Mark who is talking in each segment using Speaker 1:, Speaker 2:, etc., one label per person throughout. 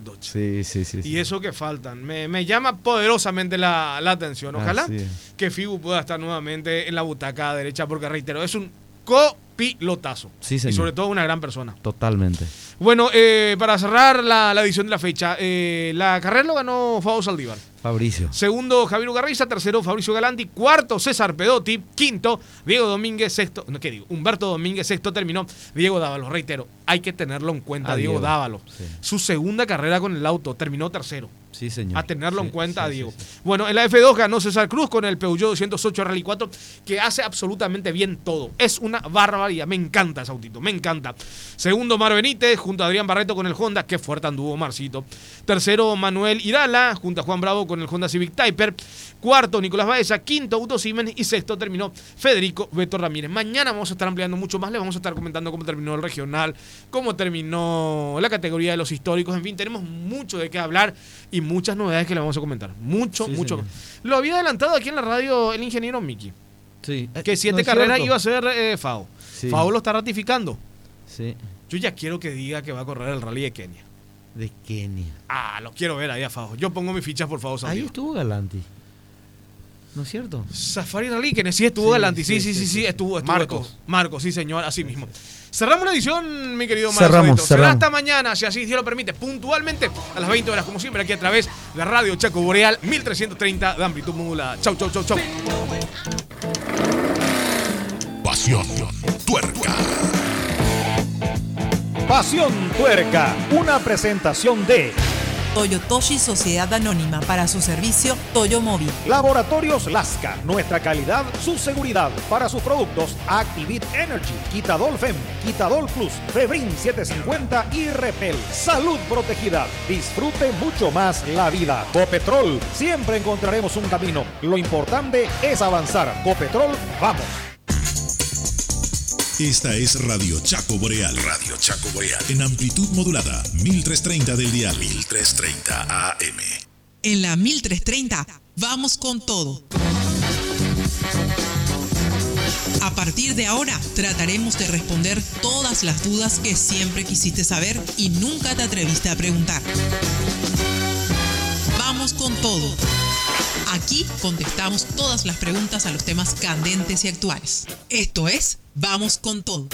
Speaker 1: los.
Speaker 2: Sí, sí, sí.
Speaker 1: Y
Speaker 2: sí.
Speaker 1: eso que faltan. Me, me llama poderosamente la, la atención. Ojalá
Speaker 2: Así es.
Speaker 1: que Figu pueda estar nuevamente en la butaca derecha, porque reitero, es un copilotazo.
Speaker 2: Sí, señor.
Speaker 1: Y sobre todo una gran persona.
Speaker 2: Totalmente.
Speaker 1: Bueno, eh, para cerrar la, la edición de la fecha, eh, la carrera lo ganó Fabo Saldívar.
Speaker 2: Fabricio.
Speaker 1: Segundo, Javier Ugarriza. Tercero, Fabricio Galanti. Cuarto, César Pedotti. Quinto, Diego Domínguez. Sexto, no, ¿qué digo? Humberto Domínguez. Sexto terminó Diego Dávalo. Reitero, hay que tenerlo en cuenta,
Speaker 2: Ah,
Speaker 1: Diego,
Speaker 2: Diego.
Speaker 1: Dávalo.
Speaker 2: Sí.
Speaker 1: Su segunda carrera con el auto, terminó tercero.
Speaker 2: Sí, señor.
Speaker 1: A tenerlo en cuenta,
Speaker 2: sí,
Speaker 1: Diego.
Speaker 2: sí.
Speaker 1: Bueno, en la F2 ganó César Cruz con el Peugeot 208 Rally 4, que hace absolutamente bien todo. Es una barbaridad. Me encanta ese autito, me encanta. Segundo, Mar Benítez, junto a Adrián Barreto con el Honda. Qué fuerte anduvo Marcito. Tercero, Manuel Irala, junto a Juan Bravo con el Honda Civic Typer. Cuarto, Nicolás Baeza. Quinto, Auto Siemens. Y sexto, terminó Federico Beto Ramírez. Mañana vamos a estar ampliando mucho más. Le vamos a estar comentando cómo terminó el regional, cómo terminó la categoría de los históricos. En fin, tenemos mucho de qué hablar y muchas novedades que le vamos a comentar. Mucho,
Speaker 2: Sí,
Speaker 1: mucho.
Speaker 2: señor.
Speaker 1: Lo había adelantado aquí en la radio el ingeniero Miki.
Speaker 2: Sí.
Speaker 1: Que siete
Speaker 2: ¿No es
Speaker 1: carreras iba a ser eh, FAO.
Speaker 2: Sí.
Speaker 1: FAO lo está ratificando.
Speaker 2: Sí.
Speaker 1: Yo ya quiero que diga que va a correr el rally de Kenia.
Speaker 2: De Kenia.
Speaker 1: Ah, lo quiero ver ahí a FAO. Yo pongo mis fichas por FAO
Speaker 2: Ahí estuvo Galanti. ¿No es cierto?
Speaker 1: Safari Rally, que sí estuvo
Speaker 2: Sí,
Speaker 1: adelante. Sí,
Speaker 2: sí,
Speaker 1: sí, sí,
Speaker 2: sí,
Speaker 1: sí,
Speaker 2: sí.
Speaker 1: estuvo, estuvo.
Speaker 2: Marcos.
Speaker 1: estuvo. Marcos, sí, señor, así mismo. Cerramos la edición, mi querido Mario
Speaker 2: Cerramos.
Speaker 1: Será hasta mañana, si así Dios lo permite, puntualmente a las 20 horas, como siempre, aquí a través de Radio Chaco Boreal 1330 de amplitud modulada. Chau, chau, chau, chau.
Speaker 3: Pasión, tuerca.
Speaker 4: Pasión Tuerca, una presentación de
Speaker 5: Toyotoshi Sociedad Anónima para su servicio Toyo Móvil.
Speaker 4: Laboratorios Lasca, nuestra calidad, su seguridad. Para sus productos Activit Energy, Quitadol Fem, Quitadol Plus, Febrin 750 y Repel. Salud protegida. Disfrute mucho más la vida. Copetrol, siempre encontraremos un camino. Lo importante es avanzar. Copetrol, vamos.
Speaker 3: Esta es Radio Chaco Boreal. Radio Chaco Boreal. En amplitud modulada, 1330 del día. 1330 AM.
Speaker 5: En la 1330 vamos con todo. A partir de ahora trataremos de responder todas las dudas que siempre quisiste saber y nunca te atreviste a preguntar. Vamos con todo. Aquí contestamos todas las preguntas a los temas candentes y actuales. Esto es Vamos con todo.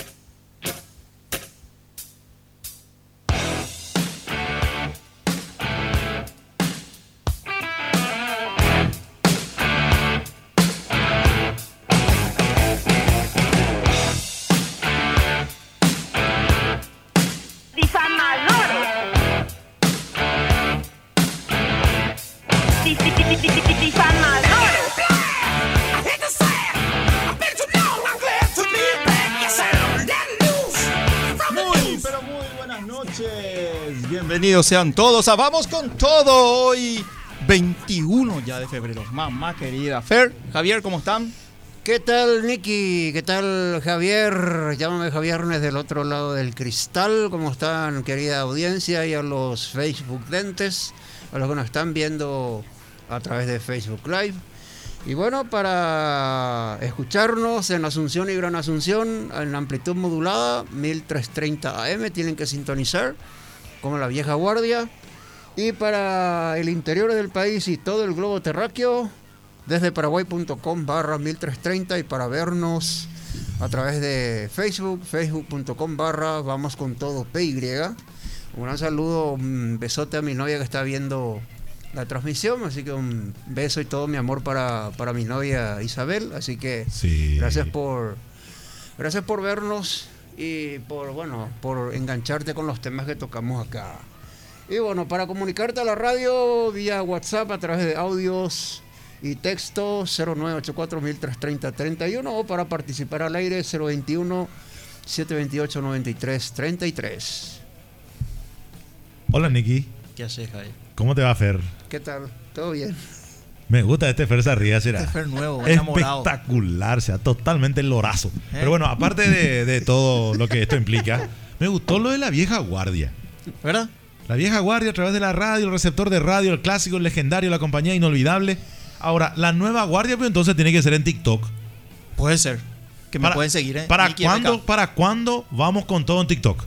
Speaker 6: Bienvenidos sean todos a Vamos con todo. Hoy 21 ya de febrero. Mamá querida. Fer, Javier, ¿cómo están?
Speaker 7: ¿Qué tal, Nicky? ¿Qué tal, Javier? Llámame Javier desde el otro lado del cristal. ¿Cómo están, querida audiencia? Y a los Facebook dentes, a los que nos están viendo a través de Facebook Live. Y bueno, para escucharnos en Asunción y Gran Asunción, en amplitud modulada, 1330 AM, tienen que sintonizar, como la vieja guardia. Y para el interior del país y todo el globo terráqueo, desde paraguay.com barra 1330 y para vernos a través de Facebook, facebook.com barra vamos con todo PY. Un gran saludo, un besote a mi novia que está viendo la transmisión, así que un beso y todo mi amor para, para mi novia Isabel, así que
Speaker 3: Sí.
Speaker 7: gracias por gracias por vernos y por bueno, por engancharte con los temas que tocamos acá. Y bueno, para comunicarte a la radio vía WhatsApp a través de audios y texto 0984-1330-31 o para participar al aire 021-728-93-33.
Speaker 8: Hola Nicky,
Speaker 6: ¿Qué haces, Javier?
Speaker 8: ¿cómo te va Fer?
Speaker 7: ¿Qué tal? ¿Todo bien?
Speaker 8: Me gusta este Fer Sarría, será.
Speaker 6: Este Fer nuevo, enamorado.
Speaker 8: Espectacular, sea totalmente lorazo. Pero bueno, aparte de, de todo lo que esto implica, me gustó lo de la vieja guardia.
Speaker 6: ¿Verdad?
Speaker 8: La vieja guardia a través de la radio, el receptor de radio, el clásico, el legendario, la compañía inolvidable. Ahora, la nueva guardia, pues entonces tiene que ser en TikTok.
Speaker 6: Puede ser. Que me pueden seguir, ¿eh?
Speaker 8: ¿Para cuándo. ¿Para cuándo vamos con todo en TikTok?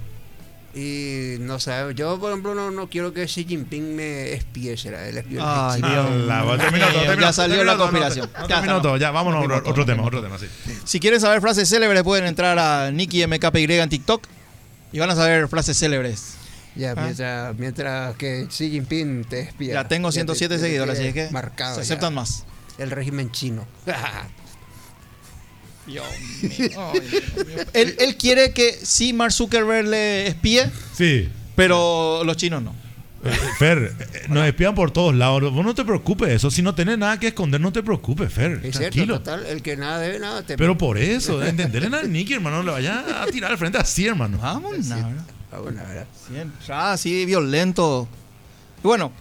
Speaker 7: Y no sé, yo por ejemplo no, no quiero que Xi Jinping me espíe, será el espío.
Speaker 6: Ay,
Speaker 7: Xi.
Speaker 6: Dios.
Speaker 8: Bueno, terminó todo,
Speaker 6: Ya salió
Speaker 8: terminó
Speaker 6: la conspiración.
Speaker 8: no,
Speaker 6: Ya
Speaker 8: terminó todo, ya, vámonos otro,
Speaker 6: todo,
Speaker 8: tema, otro tema, sí.
Speaker 6: Si quieren saber frases célebres, pueden entrar a Nicky MKPY en TikTok y van a saber frases célebres.
Speaker 7: Ya,
Speaker 6: Ah.
Speaker 7: mientras, mientras que Xi Jinping te espía.
Speaker 6: Ya tengo
Speaker 7: te-
Speaker 6: 107
Speaker 7: te- te
Speaker 6: seguidores, así es que
Speaker 7: Marcado
Speaker 6: se
Speaker 7: ya.
Speaker 6: aceptan más.
Speaker 7: El régimen chino.
Speaker 6: Él, él quiere que sí Mark Zuckerberg le espíe,
Speaker 8: Sí.
Speaker 6: pero los chinos no.
Speaker 8: Eh, Fer, eh, nos espían por todos lados. Vos no te preocupes eso. Si no tenés nada que esconder, no te preocupes, Fer.
Speaker 7: Es cierto, total, el que nada debe, nada teme.
Speaker 8: Pero por eso, entenderle a Nicky, hermano. No le vaya a tirar al frente así, hermano.
Speaker 6: Vamos,
Speaker 7: Sí.
Speaker 6: nada.
Speaker 7: Ah.
Speaker 6: Siempre. Ah, así violento. Y bueno,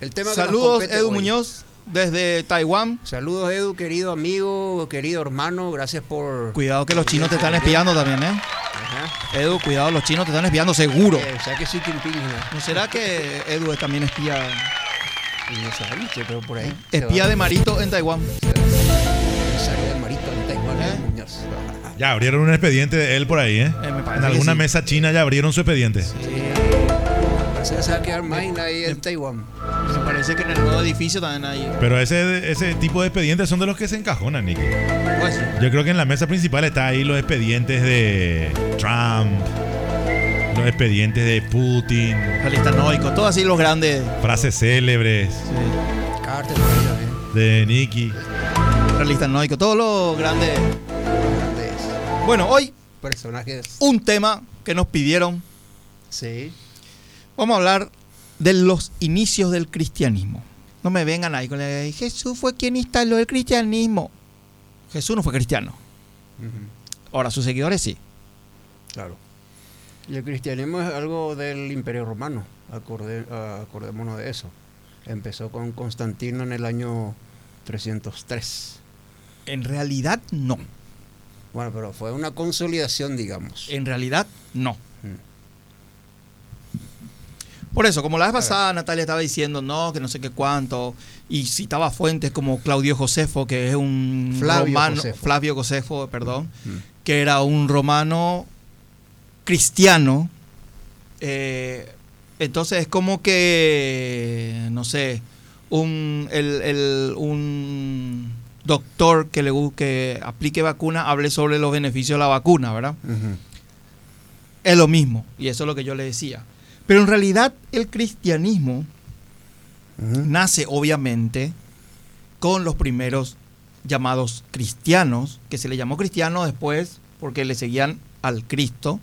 Speaker 7: El tema
Speaker 6: saludos Edu
Speaker 7: hoy.
Speaker 6: Muñoz desde Taiwán.
Speaker 7: Saludos Edu, querido amigo, querido hermano, gracias por...
Speaker 6: Cuidado que los chinos te están espiando también, ¿eh?
Speaker 7: Ajá.
Speaker 6: Edu, cuidado, los chinos te están espiando seguro.
Speaker 7: Eh, o sea que Xi Jinping no,
Speaker 6: ¿No será que Edu es también espía?
Speaker 7: no pero por ahí.
Speaker 6: Espía de Marito en Taiwán.
Speaker 7: Salió de Marito en Taiwán,
Speaker 6: ¿Eh?
Speaker 8: Ya abrieron un expediente de él por ahí, ¿eh?
Speaker 6: Eh, me
Speaker 8: En alguna
Speaker 6: sí.
Speaker 8: mesa china ya abrieron su expediente.
Speaker 7: Se va a quedar Main ahí en Taiwán.
Speaker 6: Me parece que en el nuevo edificio también hay.
Speaker 8: Pero ese, ese tipo de expedientes son de los que se encajonan, Nicky.
Speaker 6: Pues,
Speaker 8: Yo creo que en la mesa principal está ahí los expedientes de Trump, los expedientes de Putin,
Speaker 6: Calistanoico, todos así los grandes.
Speaker 8: frases célebres
Speaker 6: Sí.
Speaker 7: Carter
Speaker 8: de Nicky.
Speaker 6: Realistas noico, todos los grandes.
Speaker 7: Grandes
Speaker 6: Bueno, hoy
Speaker 7: personajes.
Speaker 6: un tema que nos pidieron.
Speaker 7: Sí.
Speaker 6: Vamos a hablar de los inicios del cristianismo. No me vengan ahí con la Jesús fue quien instaló el cristianismo. Jesús no fue cristiano. Ahora, sus seguidores sí.
Speaker 7: Claro. Y el cristianismo es algo del Imperio Romano. Acorde- acordémonos de eso. Empezó con Constantino en el año 303.
Speaker 6: En realidad, no.
Speaker 7: Bueno, pero fue una consolidación, digamos.
Speaker 6: En realidad, no.
Speaker 7: Mm.
Speaker 6: Por eso, como la vez pasada Natalia estaba diciendo, no, que no sé qué cuánto, y citaba fuentes como Claudio Josefo, que es un
Speaker 7: Flavio
Speaker 6: romano,
Speaker 7: Josefo.
Speaker 6: Flavio Josefo, perdón,
Speaker 7: Mm.
Speaker 6: que era un romano cristiano. eh, entonces es como que, no sé, un, el- el- un doctor que le que aplique vacuna hable sobre los beneficios de la vacuna, ¿verdad? Es lo mismo, y eso es lo que yo le decía. Pero en realidad el cristianismo nace obviamente con los primeros llamados cristianos, que se le llamó cristiano después porque le seguían al Cristo.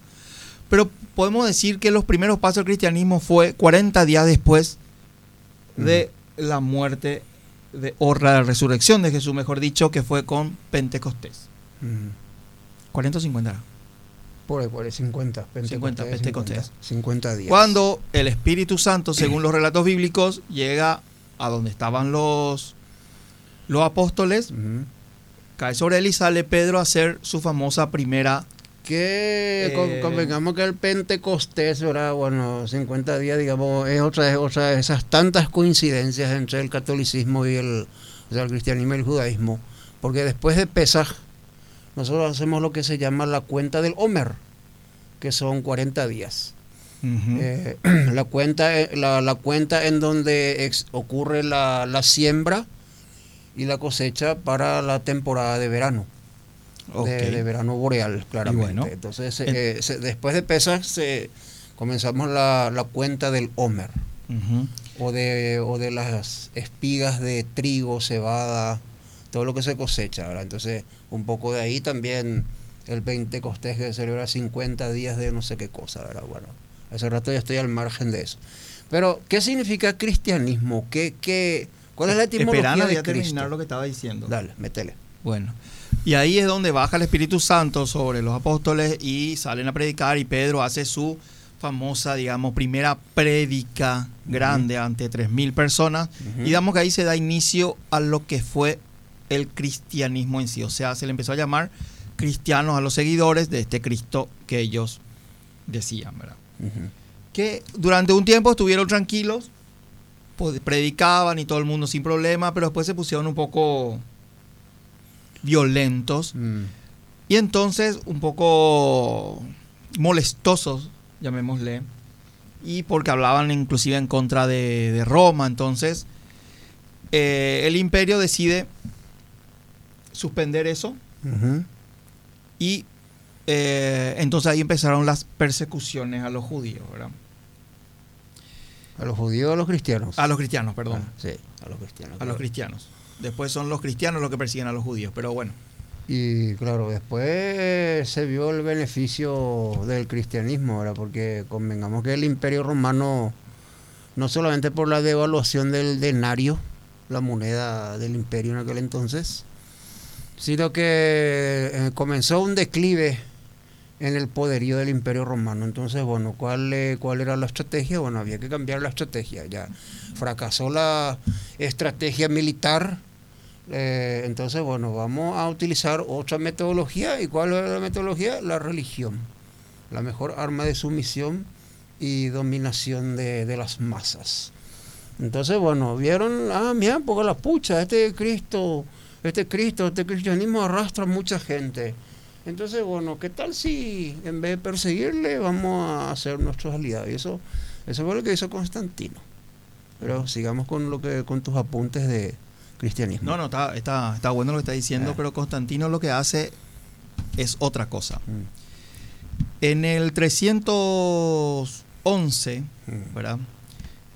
Speaker 6: Pero podemos decir que los primeros pasos del cristianismo fue 40 días después de la muerte de, o la resurrección de Jesús, mejor dicho, que fue con Pentecostés.
Speaker 7: Ujú.
Speaker 6: 40 o 50
Speaker 7: Por por ahí, 50.
Speaker 6: 50, Pentecostés.
Speaker 7: 50 días.
Speaker 6: Cuando el Espíritu Santo, según los relatos bíblicos, llega a donde estaban los, los apóstoles,
Speaker 7: Ujú.
Speaker 6: cae sobre él y sale Pedro a hacer su famosa primera.
Speaker 7: Que
Speaker 6: Eh,
Speaker 7: con- convengamos que el Pentecostés, ¿verdad? Bueno, 50 días, digamos, es otra, es otra de esas tantas coincidencias entre el catolicismo y el, o sea, el cristianismo y el judaísmo. Porque después de Pesaj, nosotros hacemos lo que se llama la cuenta del Homer, que son 40 días. Eh, la, cuenta, eh, la, la cuenta en donde ex- ocurre la, la siembra y la cosecha para la temporada de verano de, de verano boreal, claramente.
Speaker 6: bueno,
Speaker 7: Entonces,
Speaker 6: en-
Speaker 7: eh, se- después de Pesach, se, comenzamos la, la cuenta del Homer, o de, o de las espigas de trigo, cebada, todo lo que se cosecha. ¿verdad? Entonces, un poco de ahí también el Pentecostés que celebra 50 días de no sé qué cosa. ¿verdad? Bueno, hace rato ya estoy al margen de eso. Pero, ¿qué significa cristianismo? ¿Qué, qué, ¿Cuál es la etimología
Speaker 6: Esperando
Speaker 7: de
Speaker 6: ya terminar
Speaker 7: Cristo?
Speaker 6: lo que estaba diciendo.
Speaker 7: Dale, métele.
Speaker 6: Bueno, y ahí es donde baja el Espíritu Santo sobre los apóstoles y salen a predicar y Pedro hace su famosa, digamos, primera prédica grande ante 3.000 personas y digamos que ahí se da inicio a lo que fue el cristianismo en sí, o sea, se le empezó a llamar cristianos a los seguidores de este Cristo que ellos decían, ¿verdad? Que durante un tiempo estuvieron tranquilos, pues, predicaban y todo el mundo sin problema, pero después se pusieron un poco violentos
Speaker 7: Mm.
Speaker 6: y entonces un poco molestosos llamémosle, y porque hablaban inclusive en contra de, de Roma. Entonces, eh, el imperio decide suspender eso y eh, entonces ahí empezaron las persecuciones a los judíos, ¿verdad?
Speaker 7: ¿A los judíos o a los cristianos?
Speaker 6: A los cristianos, perdón.
Speaker 7: Ah, sí, a los cristianos.
Speaker 6: A
Speaker 7: claro.
Speaker 6: los cristianos. Después son los cristianos los que persiguen a los judíos, pero bueno.
Speaker 7: Y claro, después se vio el beneficio del cristianismo, ¿verdad? Porque convengamos que el imperio romano, no solamente por la devaluación del denario, la moneda del imperio en aquel entonces, sino que eh, comenzó un declive en el poderío del imperio romano. Entonces, bueno, ¿cuál, eh, ¿cuál era la estrategia? Bueno, había que cambiar la estrategia. Ya fracasó la estrategia militar. eh, entonces, bueno, vamos a utilizar otra metodología. ¿Y cuál era la metodología? La religión. La mejor arma de sumisión y dominación de, de las masas. Entonces, bueno, vieron, ah, mira, porque la pucha, este Cristo, este Cristo, este cristianismo arrastra a mucha gente. Entonces, bueno, ¿qué tal si en vez de perseguirle vamos a hacer nuestros aliados? Y eso, eso fue lo que hizo Constantino. Pero sigamos con lo que, con tus apuntes de cristianismo.
Speaker 6: No, no, está, está, está bueno lo que está diciendo,
Speaker 7: Ah.
Speaker 6: pero Constantino lo que hace es otra cosa.
Speaker 7: Mm,
Speaker 6: En el 311,
Speaker 7: mm,
Speaker 6: ¿verdad?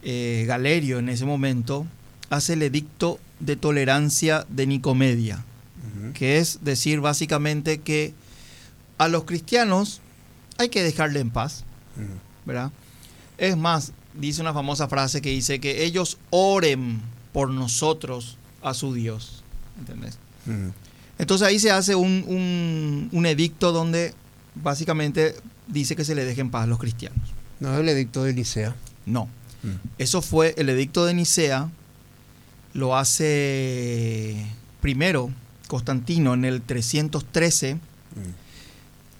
Speaker 6: Eh, Galerio en ese momento hace el edicto de tolerancia de Nicomedia, que es decir básicamente que a los cristianos hay que dejarle en paz, ¿verdad? Es más, dice una famosa frase que dice que ellos oren por nosotros a su Dios, ¿entendés? Entonces ahí se hace un, un- un edicto donde básicamente dice que se le deje en paz a los cristianos.
Speaker 7: No es el edicto de Nicea.
Speaker 6: No,
Speaker 7: Mm.
Speaker 6: eso fue el edicto de Nicea, lo hace primero Constantino en el 313,
Speaker 7: Mm.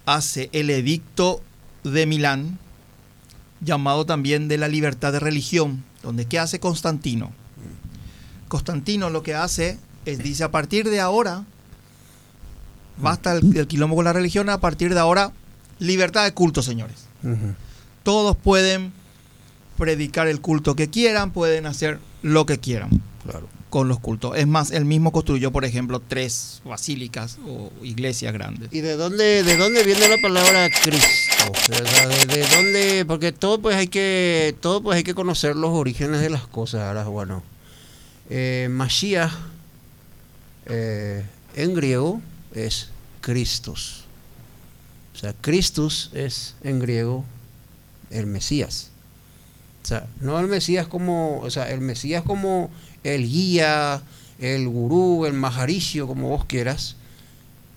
Speaker 6: hace el edicto de Milán, llamado también de la libertad de religión, donde ¿qué hace Constantino? Constantino lo que hace es, dice, a partir de ahora, basta el, el quilombo con la religión, a partir de ahora, libertad de culto, señores. Todos pueden predicar el culto que quieran, pueden hacer lo que quieran
Speaker 7: Claro.
Speaker 6: con los cultos. Es más, él mismo construyó, por ejemplo, tres basílicas o iglesias grandes.
Speaker 7: ¿Y de dónde, de dónde viene la palabra Cristo? De, de dónde, porque todo pues hay que, todo pues hay que conocer los orígenes de las cosas. Ahora, bueno, eh, Mashiach eh, en griego es Christus. O sea, Christus es en griego el Mesías. O sea, no el Mesías como, o sea, el Mesías como el guía, el gurú, el majaricio, como vos quieras.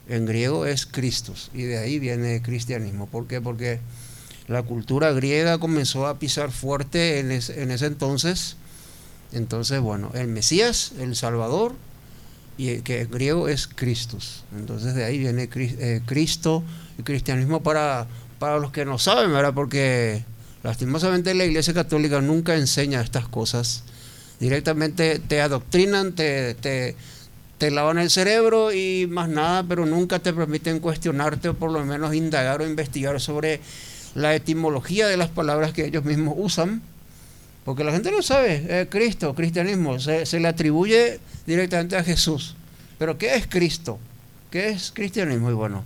Speaker 7: En griego es Christus y de ahí viene el cristianismo. ¿Por qué? Porque la cultura griega comenzó a pisar fuerte en, ese- en ese entonces. Entonces, bueno, el Mesías, el Salvador, y el que en griego es Christus. Entonces de ahí viene eh, Cristo y cristianismo para, para los que no saben, ¿verdad? Porque lastimosamente la Iglesia Católica nunca enseña estas cosas. Directamente te adoctrinan, te, te, te lavan el cerebro y más nada, pero nunca te permiten cuestionarte o por lo menos indagar o investigar sobre la etimología de las palabras que ellos mismos usan. Porque la gente no sabe, eh, Cristo, cristianismo, se, se le atribuye directamente a Jesús. Pero ¿qué es Cristo? ¿Qué es cristianismo? Y bueno,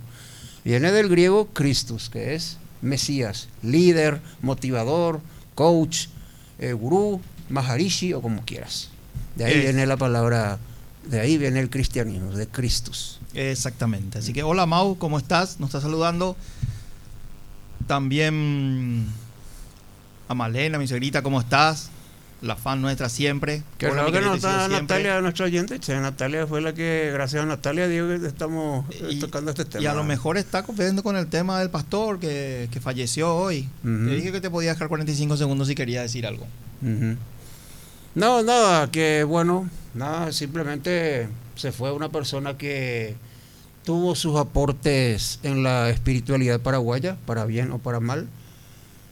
Speaker 7: viene del griego Christus, que es Mesías, líder, motivador, coach, eh, gurú, maharishi o como quieras. De ahí
Speaker 6: Es-
Speaker 7: viene la palabra, de ahí viene el cristianismo, de Christus.
Speaker 6: Exactamente. Así que hola Mau, ¿cómo estás? Nos está saludando. También a Malena, mi suegrita, ¿cómo estás? La fan nuestra siempre.
Speaker 7: Que
Speaker 6: Hola,
Speaker 7: que no está. Natalia, nuestra oyente. Che, Natalia fue la que, gracias a Natalia, digo que estamos
Speaker 6: Y-
Speaker 7: tocando este tema.
Speaker 6: Y a lo mejor está confundiendo con el tema del pastor que, que falleció hoy. Te dije que te podía dejar 45 segundos si quería decir algo.
Speaker 7: Ujú. No, nada, que bueno, nada, simplemente se fue una persona que tuvo sus aportes en la espiritualidad paraguaya, para bien o para mal,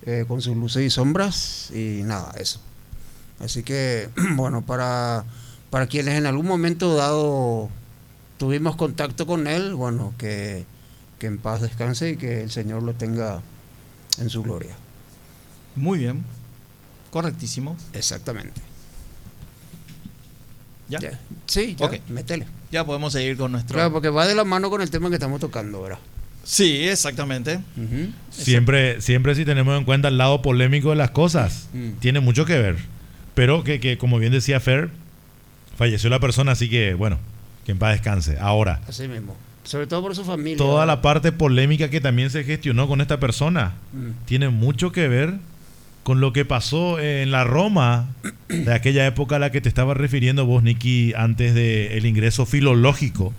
Speaker 7: eh, con sus luces y sombras, y nada, eso. Así que, bueno, para, para quienes en algún momento dado tuvimos contacto con él, bueno, que, que en paz descanse y que el Señor lo tenga en su gloria.
Speaker 6: Muy bien. Correctísimo.
Speaker 7: Exactamente.
Speaker 6: ¿Ya?
Speaker 7: Ya. Sí, ya,
Speaker 6: Ok.
Speaker 7: métele.
Speaker 6: Ya podemos seguir con nuestro.
Speaker 7: Claro, porque va de la mano con el tema que estamos tocando, ¿verdad?
Speaker 6: Sí, exactamente.
Speaker 8: Siempre, siempre si tenemos en cuenta el lado polémico de las cosas,
Speaker 7: Mm.
Speaker 8: tiene mucho que ver. Pero que, que, como bien decía Fer, falleció la persona, así que bueno, que en paz descanse. Ahora,
Speaker 7: Así mismo. Sobre todo por su familia.
Speaker 8: toda
Speaker 7: ¿verdad?
Speaker 8: la parte polémica que también se gestionó con esta persona
Speaker 7: Mm.
Speaker 8: tiene mucho que ver con lo que pasó en la Roma de aquella época a la que te estaba refiriendo vos, Nicky, antes del ingreso filológico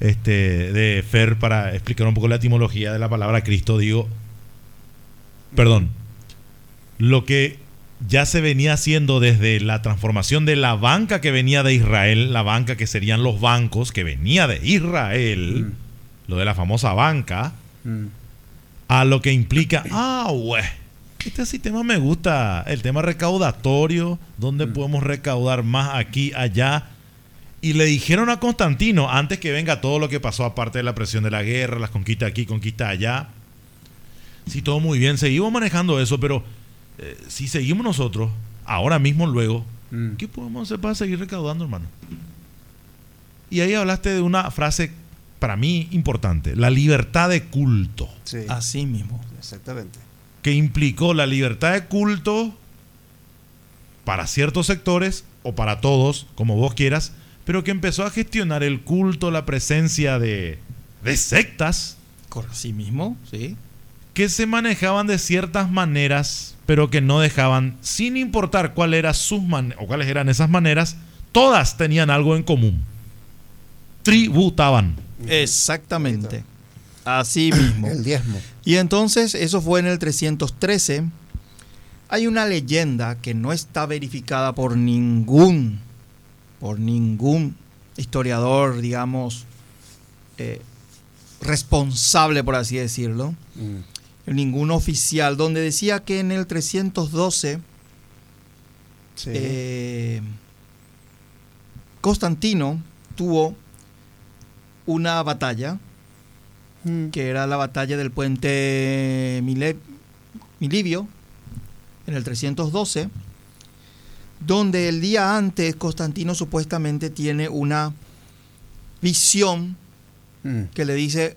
Speaker 8: este, de Fer para explicar un poco la etimología de la palabra Cristo. Digo, perdón, lo que ya se venía haciendo desde la transformación de la banca que venía de Israel, la banca que serían los bancos que venía de Israel, lo de la famosa banca,
Speaker 7: Mm.
Speaker 8: a lo que implica, ah, güey, este sistema me gusta, el tema recaudatorio, donde podemos recaudar más aquí, allá. Y le dijeron a Constantino, antes que venga todo lo que pasó, aparte de la presión de la guerra, las conquistas aquí, conquistas allá, sí, todo muy bien, seguimos manejando eso, pero eh, si seguimos nosotros, ahora mismo, luego,
Speaker 7: Mm.
Speaker 8: ¿qué podemos hacer para seguir recaudando, hermano? Y ahí hablaste de una frase, para mí, importante, la libertad de culto
Speaker 7: Sí,
Speaker 6: Así mismo.
Speaker 7: exactamente.
Speaker 8: Que implicó la libertad de culto para ciertos sectores o para todos, como vos quieras, pero que empezó a gestionar el culto, la presencia de, de sectas
Speaker 6: Así mismo, sí.
Speaker 8: que se manejaban de ciertas maneras, pero que no dejaban, sin importar cuál era sus man- o cuáles eran esas maneras, todas tenían algo en común. Tributaban.
Speaker 6: Exactamente. Así mismo.
Speaker 7: El diezmo.
Speaker 6: Y entonces, eso fue en el 313. Hay una leyenda que no está verificada por ningún, por ningún historiador, digamos, eh, responsable, por así decirlo,
Speaker 7: Mm.
Speaker 6: ningún oficial, donde decía que en el 312
Speaker 7: Sí.
Speaker 6: eh, Constantino tuvo una batalla
Speaker 7: Mm.
Speaker 6: que era la batalla del puente Mile- Milivio, en el 312, donde el día antes Constantino supuestamente tiene una visión
Speaker 7: Mm.
Speaker 6: que le dice,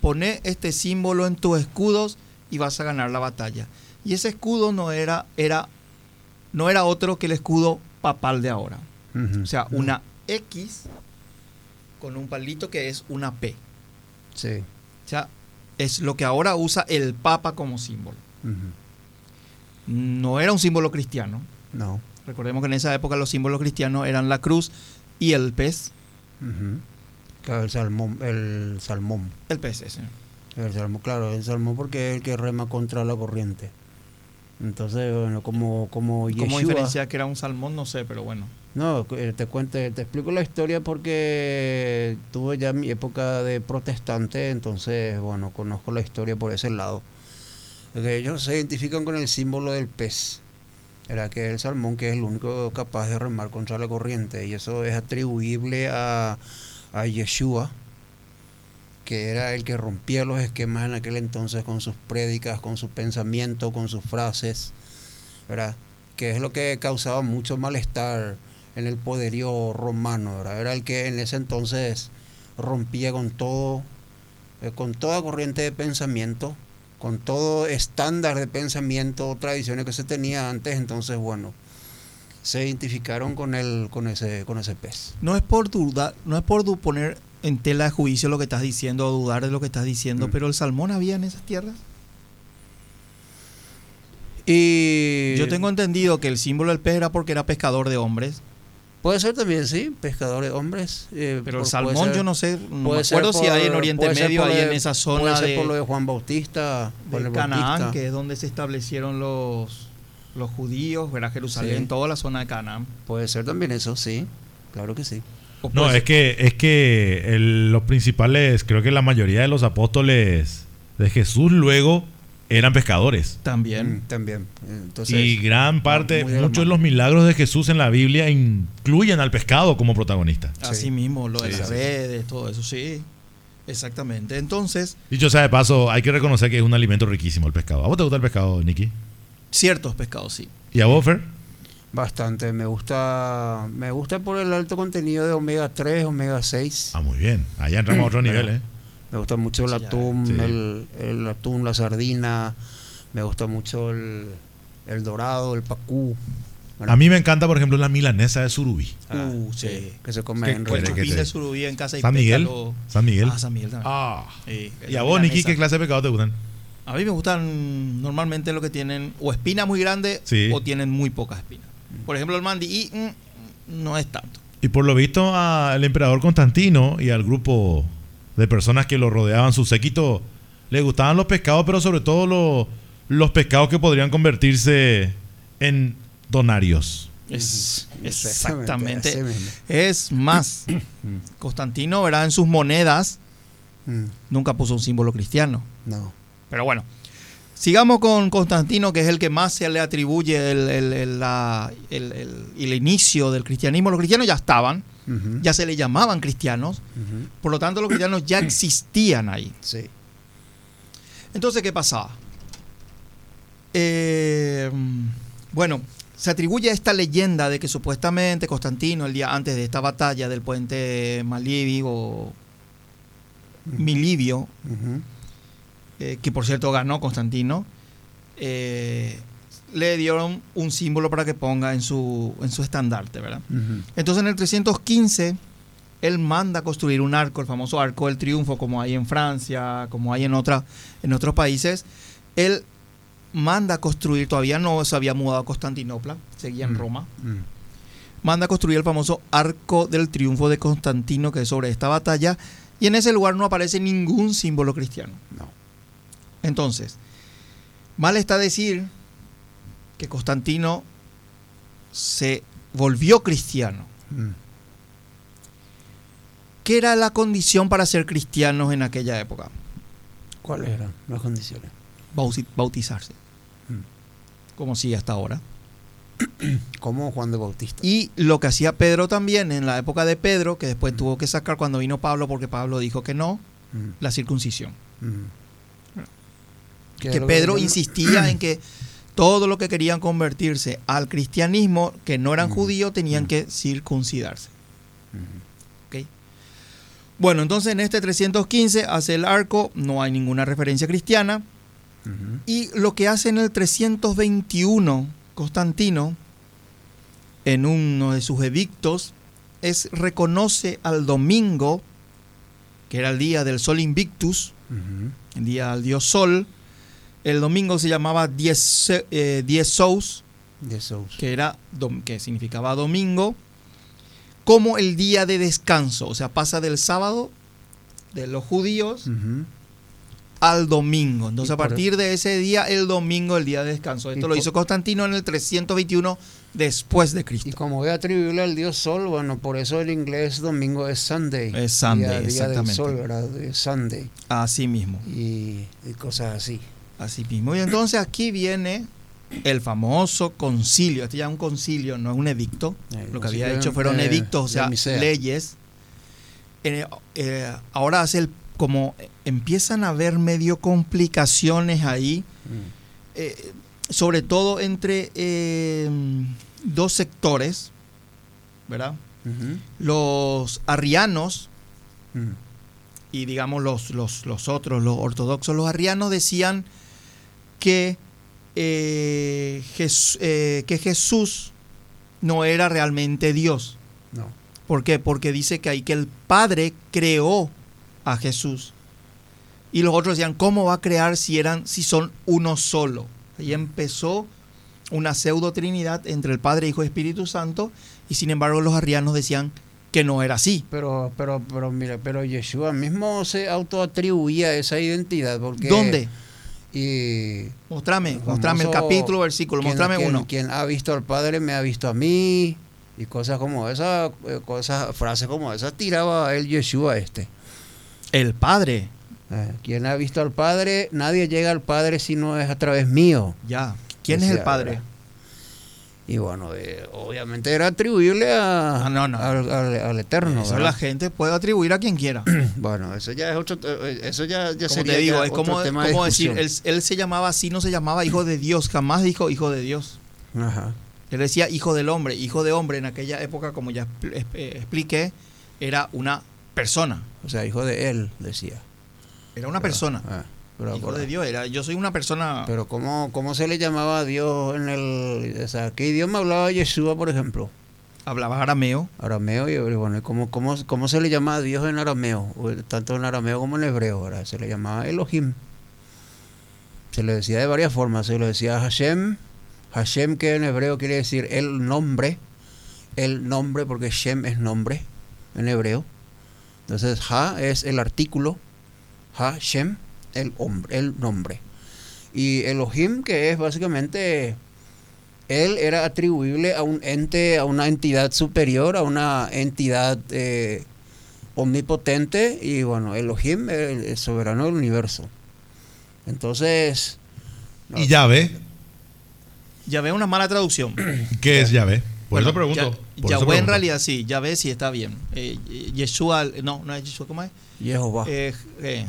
Speaker 6: pone este símbolo en tus escudos y vas a ganar la batalla. Y ese escudo no era, era, no era otro que el escudo papal de ahora. O sea, una X con un palito que es una P.
Speaker 7: Sí.
Speaker 6: O sea, es lo que ahora usa el Papa como símbolo. No era un símbolo cristiano.
Speaker 7: No.
Speaker 6: Recordemos que en esa época los símbolos cristianos eran la cruz y el pez.
Speaker 7: Claro, el salmón. El salmón.
Speaker 6: El pez ese.
Speaker 7: El salmón, claro, el salmón porque es el que rema contra la corriente. Entonces, bueno, como, como
Speaker 6: ¿Cómo
Speaker 7: Yeshua-
Speaker 6: diferenciar que era un salmón? No sé, pero bueno.
Speaker 7: No, eh, te cuento, te explico la historia porque tuve ya mi época de protestante, entonces, bueno, conozco la historia por ese lado. Que ellos se identifican con el símbolo del pez. Era que el salmón que es el único capaz de remar contra la corriente. Y eso es atribuible a, a Yeshua, que era el que rompía los esquemas en aquel entonces con sus prédicas, con su pensamiento, con sus frases, ¿verdad? Que es lo que causaba mucho malestar en el poderío romano, ¿verdad? Era el que en ese entonces rompía con todo, eh, con toda corriente de pensamiento, con todo estándar de pensamiento, tradiciones que se tenía antes, entonces bueno, se identificaron con el, con ese, con ese pez.
Speaker 6: No es por dudar, no es por poner en tela de juicio lo que estás diciendo o dudar de lo que estás diciendo,
Speaker 7: Mm.
Speaker 6: pero el salmón había en esas tierras.
Speaker 7: Y
Speaker 6: Yo tengo entendido que el símbolo del pez era porque era pescador de hombres,
Speaker 7: puede ser también, sí, pescadores hombres. eh,
Speaker 6: pero el
Speaker 7: por- puede
Speaker 6: salmón
Speaker 7: ser-
Speaker 6: yo no sé, no me
Speaker 7: puede ser
Speaker 6: acuerdo si hay en Oriente
Speaker 7: puede
Speaker 6: Medio,
Speaker 7: lo
Speaker 6: en
Speaker 7: de-
Speaker 6: esa
Speaker 7: puede
Speaker 6: zona
Speaker 7: ser por lo
Speaker 6: de,
Speaker 7: de Juan Bautista,
Speaker 6: de
Speaker 7: el
Speaker 6: Canaán,
Speaker 7: Bautista.
Speaker 6: que es donde se establecieron los, los judíos, era Jerusalén,
Speaker 7: Sí.
Speaker 6: toda la zona de Canaán.
Speaker 7: Puede ser también eso, sí, claro que sí.
Speaker 8: No,
Speaker 6: puede
Speaker 8: es que, es que el- los principales, creo que la mayoría de los apóstoles de Jesús luego eran pescadores.
Speaker 6: También.
Speaker 7: Mm, también. Entonces,
Speaker 8: y gran parte, muchos de los milagros de Jesús en la Biblia incluyen al pescado como protagonista.
Speaker 6: Así
Speaker 7: Sí.
Speaker 6: mismo, lo de
Speaker 8: Sí,
Speaker 6: las
Speaker 8: sí.
Speaker 6: redes, todo eso, sí. Exactamente. Entonces,
Speaker 8: Dicho sea de paso, hay que reconocer que es un alimento riquísimo el pescado. ¿A vos te gusta el pescado, Nicky?
Speaker 6: Ciertos pescados, sí.
Speaker 8: ¿Y a vos, Fer?
Speaker 7: Bastante, me gusta me gusta por el alto contenido de omega 3, omega 6.
Speaker 8: Ah, muy bien. Allá entramos a otro nivel, ¿eh?
Speaker 7: Me gusta mucho el atún,
Speaker 8: sí.
Speaker 7: el, el atún, la sardina. Me gusta mucho el, el dorado, el pacú. Bueno,
Speaker 8: A mí me encanta, por ejemplo, la milanesa de surubí.
Speaker 7: ah,
Speaker 6: Uh,
Speaker 7: sí,
Speaker 6: sí.
Speaker 7: que se come
Speaker 1: ¿Qué
Speaker 7: en
Speaker 6: Chupín de surubí en casa y
Speaker 8: ¿San Miguel?
Speaker 6: pétalo.
Speaker 8: San Miguel.
Speaker 6: Ah, San Miguel también.
Speaker 1: Ah,
Speaker 6: Sí,
Speaker 8: ¿Y a vos, Niki, qué clase de pescado te gustan?
Speaker 6: A mí me gustan normalmente lo que tienen o espina muy grande
Speaker 8: Sí.
Speaker 6: o tienen muy pocas espinas. Por ejemplo, el mandi y mm, no es tanto.
Speaker 8: Y por lo visto al emperador Constantino y al grupo de personas que lo rodeaban, su séquito, le gustaban los pescados, pero sobre todo lo- los pescados que podrían convertirse en donarios.
Speaker 6: Es,
Speaker 7: Exactamente.
Speaker 6: Es más, Constantino, ¿verdad? En sus monedas
Speaker 7: Mm,
Speaker 6: nunca puso un símbolo cristiano.
Speaker 7: no.
Speaker 6: Pero bueno, sigamos con Constantino, que es el que más se le atribuye el, el- el- la- el- el- el inicio del cristianismo. Los cristianos ya estaban, Ya se le llamaban cristianos, por lo tanto los cristianos ya existían ahí.
Speaker 7: Sí.
Speaker 6: Entonces, ¿qué pasaba? Eh, bueno, se atribuye a esta leyenda de que supuestamente Constantino, el día antes de esta batalla del puente Malivio o Milivio, eh, que por cierto ganó Constantino, eh, le dieron un símbolo para que ponga en su, en su estandarte, ¿verdad? Entonces en el 315 él manda a construir un arco, el famoso arco del triunfo, como hay en Francia, como hay en, otra, en otros países. Él manda a construir, todavía no se había mudado a Constantinopla, seguía en
Speaker 7: Mm.
Speaker 6: Roma.
Speaker 7: Mm.
Speaker 6: Manda a construir el famoso arco del triunfo de Constantino, que es sobre esta batalla, y en ese lugar no aparece ningún símbolo cristiano.
Speaker 7: No.
Speaker 6: Entonces, mal está decir que Constantino se volvió cristiano.
Speaker 7: Mm.
Speaker 6: ¿Qué era la condición para ser cristianos en aquella época?
Speaker 7: ¿Cuáles eran las condiciones?
Speaker 6: Bauti- Bautizarse.
Speaker 7: Mm.
Speaker 6: Como sigue hasta ahora.
Speaker 7: Como Juan de Bautista.
Speaker 6: Y lo que hacía Pedro también en la época de Pedro, que después
Speaker 7: Mm.
Speaker 6: tuvo que sacar cuando vino Pablo, porque Pablo dijo que no, la circuncisión.
Speaker 7: mm. ¿Qué
Speaker 6: Que Pedro insistía en que todo lo que querían convertirse al cristianismo, que no eran judíos, tenían que circuncidarse.
Speaker 7: Mm.
Speaker 6: ¿ok? Bueno, entonces en este 315 hace el arco, no hay ninguna referencia cristiana. Y lo que hace en el 321 Constantino, en uno de sus edictos, es reconoce al domingo, que era el día del sol invictus, el día del dios sol. El domingo se llamaba Dies, eh, Sous, que, era, que significaba domingo, como el día de descanso. O sea, pasa del sábado de los judíos al domingo. Entonces,
Speaker 7: Y
Speaker 6: a partir de ese día, el domingo, el día de descanso.
Speaker 7: Y
Speaker 6: Esto lo hizo Constantino en el 321 después de
Speaker 7: Y
Speaker 6: Cristo.
Speaker 7: como voy a atribuirle al dios sol, bueno, por eso el inglés domingo es Sunday.
Speaker 6: Es Sunday,
Speaker 7: día, día del
Speaker 6: exactamente.
Speaker 7: sol, ¿verdad? De Sunday.
Speaker 6: Así mismo,
Speaker 7: Y, y cosas así.
Speaker 6: Así mismo. Y entonces aquí viene el famoso concilio. Este ya es un concilio, no es un edicto. Lo que había hecho fueron edictos, o sea, leyes. Eh, eh, ahora hace el, como empiezan a haber medio complicaciones ahí.
Speaker 7: Mm.
Speaker 6: eh, sobre todo entre dos sectores, ¿verdad? Los arrianos
Speaker 7: Mm.
Speaker 6: y digamos los, los, los otros, los ortodoxos, los arrianos decían que, eh, Jes- eh, que Jesús no era realmente Dios.
Speaker 7: No.
Speaker 6: ¿Por qué? Porque dice que ahí que el Padre creó a Jesús. Y los otros decían, ¿cómo va a crear si eran, si son uno solo? Ahí empezó una pseudo trinidad entre el Padre, Hijo y Espíritu Santo, y sin embargo los arrianos decían que no era así.
Speaker 7: Pero, pero, pero, mira, pero Yeshua mismo se autoatribuía esa identidad. Porque,
Speaker 6: ¿Dónde?
Speaker 7: Y
Speaker 6: Mostrame, mostrame el capítulo, versículo,
Speaker 7: quien-
Speaker 6: mostrame
Speaker 7: quien-
Speaker 6: uno.
Speaker 7: Quien ha visto al Padre me ha visto a mí. Y cosas como esa, eh, cosas, frases como esas tiraba el Yeshua este.
Speaker 6: El Padre,
Speaker 7: Eh, quien ha visto al Padre, nadie llega al Padre si no es a través mío.
Speaker 6: ya. ¿Quién es el Padre?
Speaker 7: Y bueno, eh, obviamente era atribuible a,
Speaker 6: Ah, no, no.
Speaker 7: Al, al- al Eterno.
Speaker 6: Eso
Speaker 7: ¿verdad?
Speaker 6: la gente puede atribuir a quien quiera.
Speaker 7: Bueno, eso ya es otro. eh, Eso ya, ya
Speaker 6: Como
Speaker 7: sería
Speaker 6: te digo, es
Speaker 7: otro
Speaker 6: como,
Speaker 7: tema de
Speaker 6: como decir, él, él se llamaba así, no se llamaba hijo de Dios, jamás dijo hijo de Dios.
Speaker 7: Ajá.
Speaker 6: Él decía hijo del hombre. Hijo de hombre en aquella época, como ya eh, expliqué, era una persona.
Speaker 7: O sea, hijo de él, decía.
Speaker 6: Era una persona.
Speaker 7: Ah, pero,
Speaker 6: hijo de Dios. Era, yo soy una persona.
Speaker 7: Pero ¿cómo, ¿cómo se le llamaba a Dios en el... O sea, ¿qué idioma hablaba Yeshua, por ejemplo?
Speaker 6: hablaba arameo.
Speaker 7: Arameo, y bueno, ¿y ¿cómo, cómo, cómo se le llama a Dios en arameo? Tanto en arameo como en hebreo, ¿verdad? Se le llamaba Elohim. Se le decía de varias formas. Se le decía Hashem. Hashem, que en hebreo quiere decir el nombre. El nombre, porque Shem es nombre en hebreo. Entonces, Ha es el artículo. Hashem, el hombre, el nombre. Y Elohim, que es básicamente él era atribuible a un ente, a una entidad superior, a una entidad eh, omnipotente y bueno, Elohim es el, el soberano del universo. Entonces, no,
Speaker 8: Y Yahvé,
Speaker 6: Ya ve una mala traducción.
Speaker 8: ¿qué es Yahvé? Por
Speaker 6: Bueno,
Speaker 8: eso pregunto.
Speaker 6: Ya-
Speaker 8: por eso
Speaker 6: Yahweh en realidad sí, ya ve si está bien. Eh, Yeshua, no, no es Yeshua, ¿cómo es?
Speaker 7: Jehová.
Speaker 6: Eh, eh,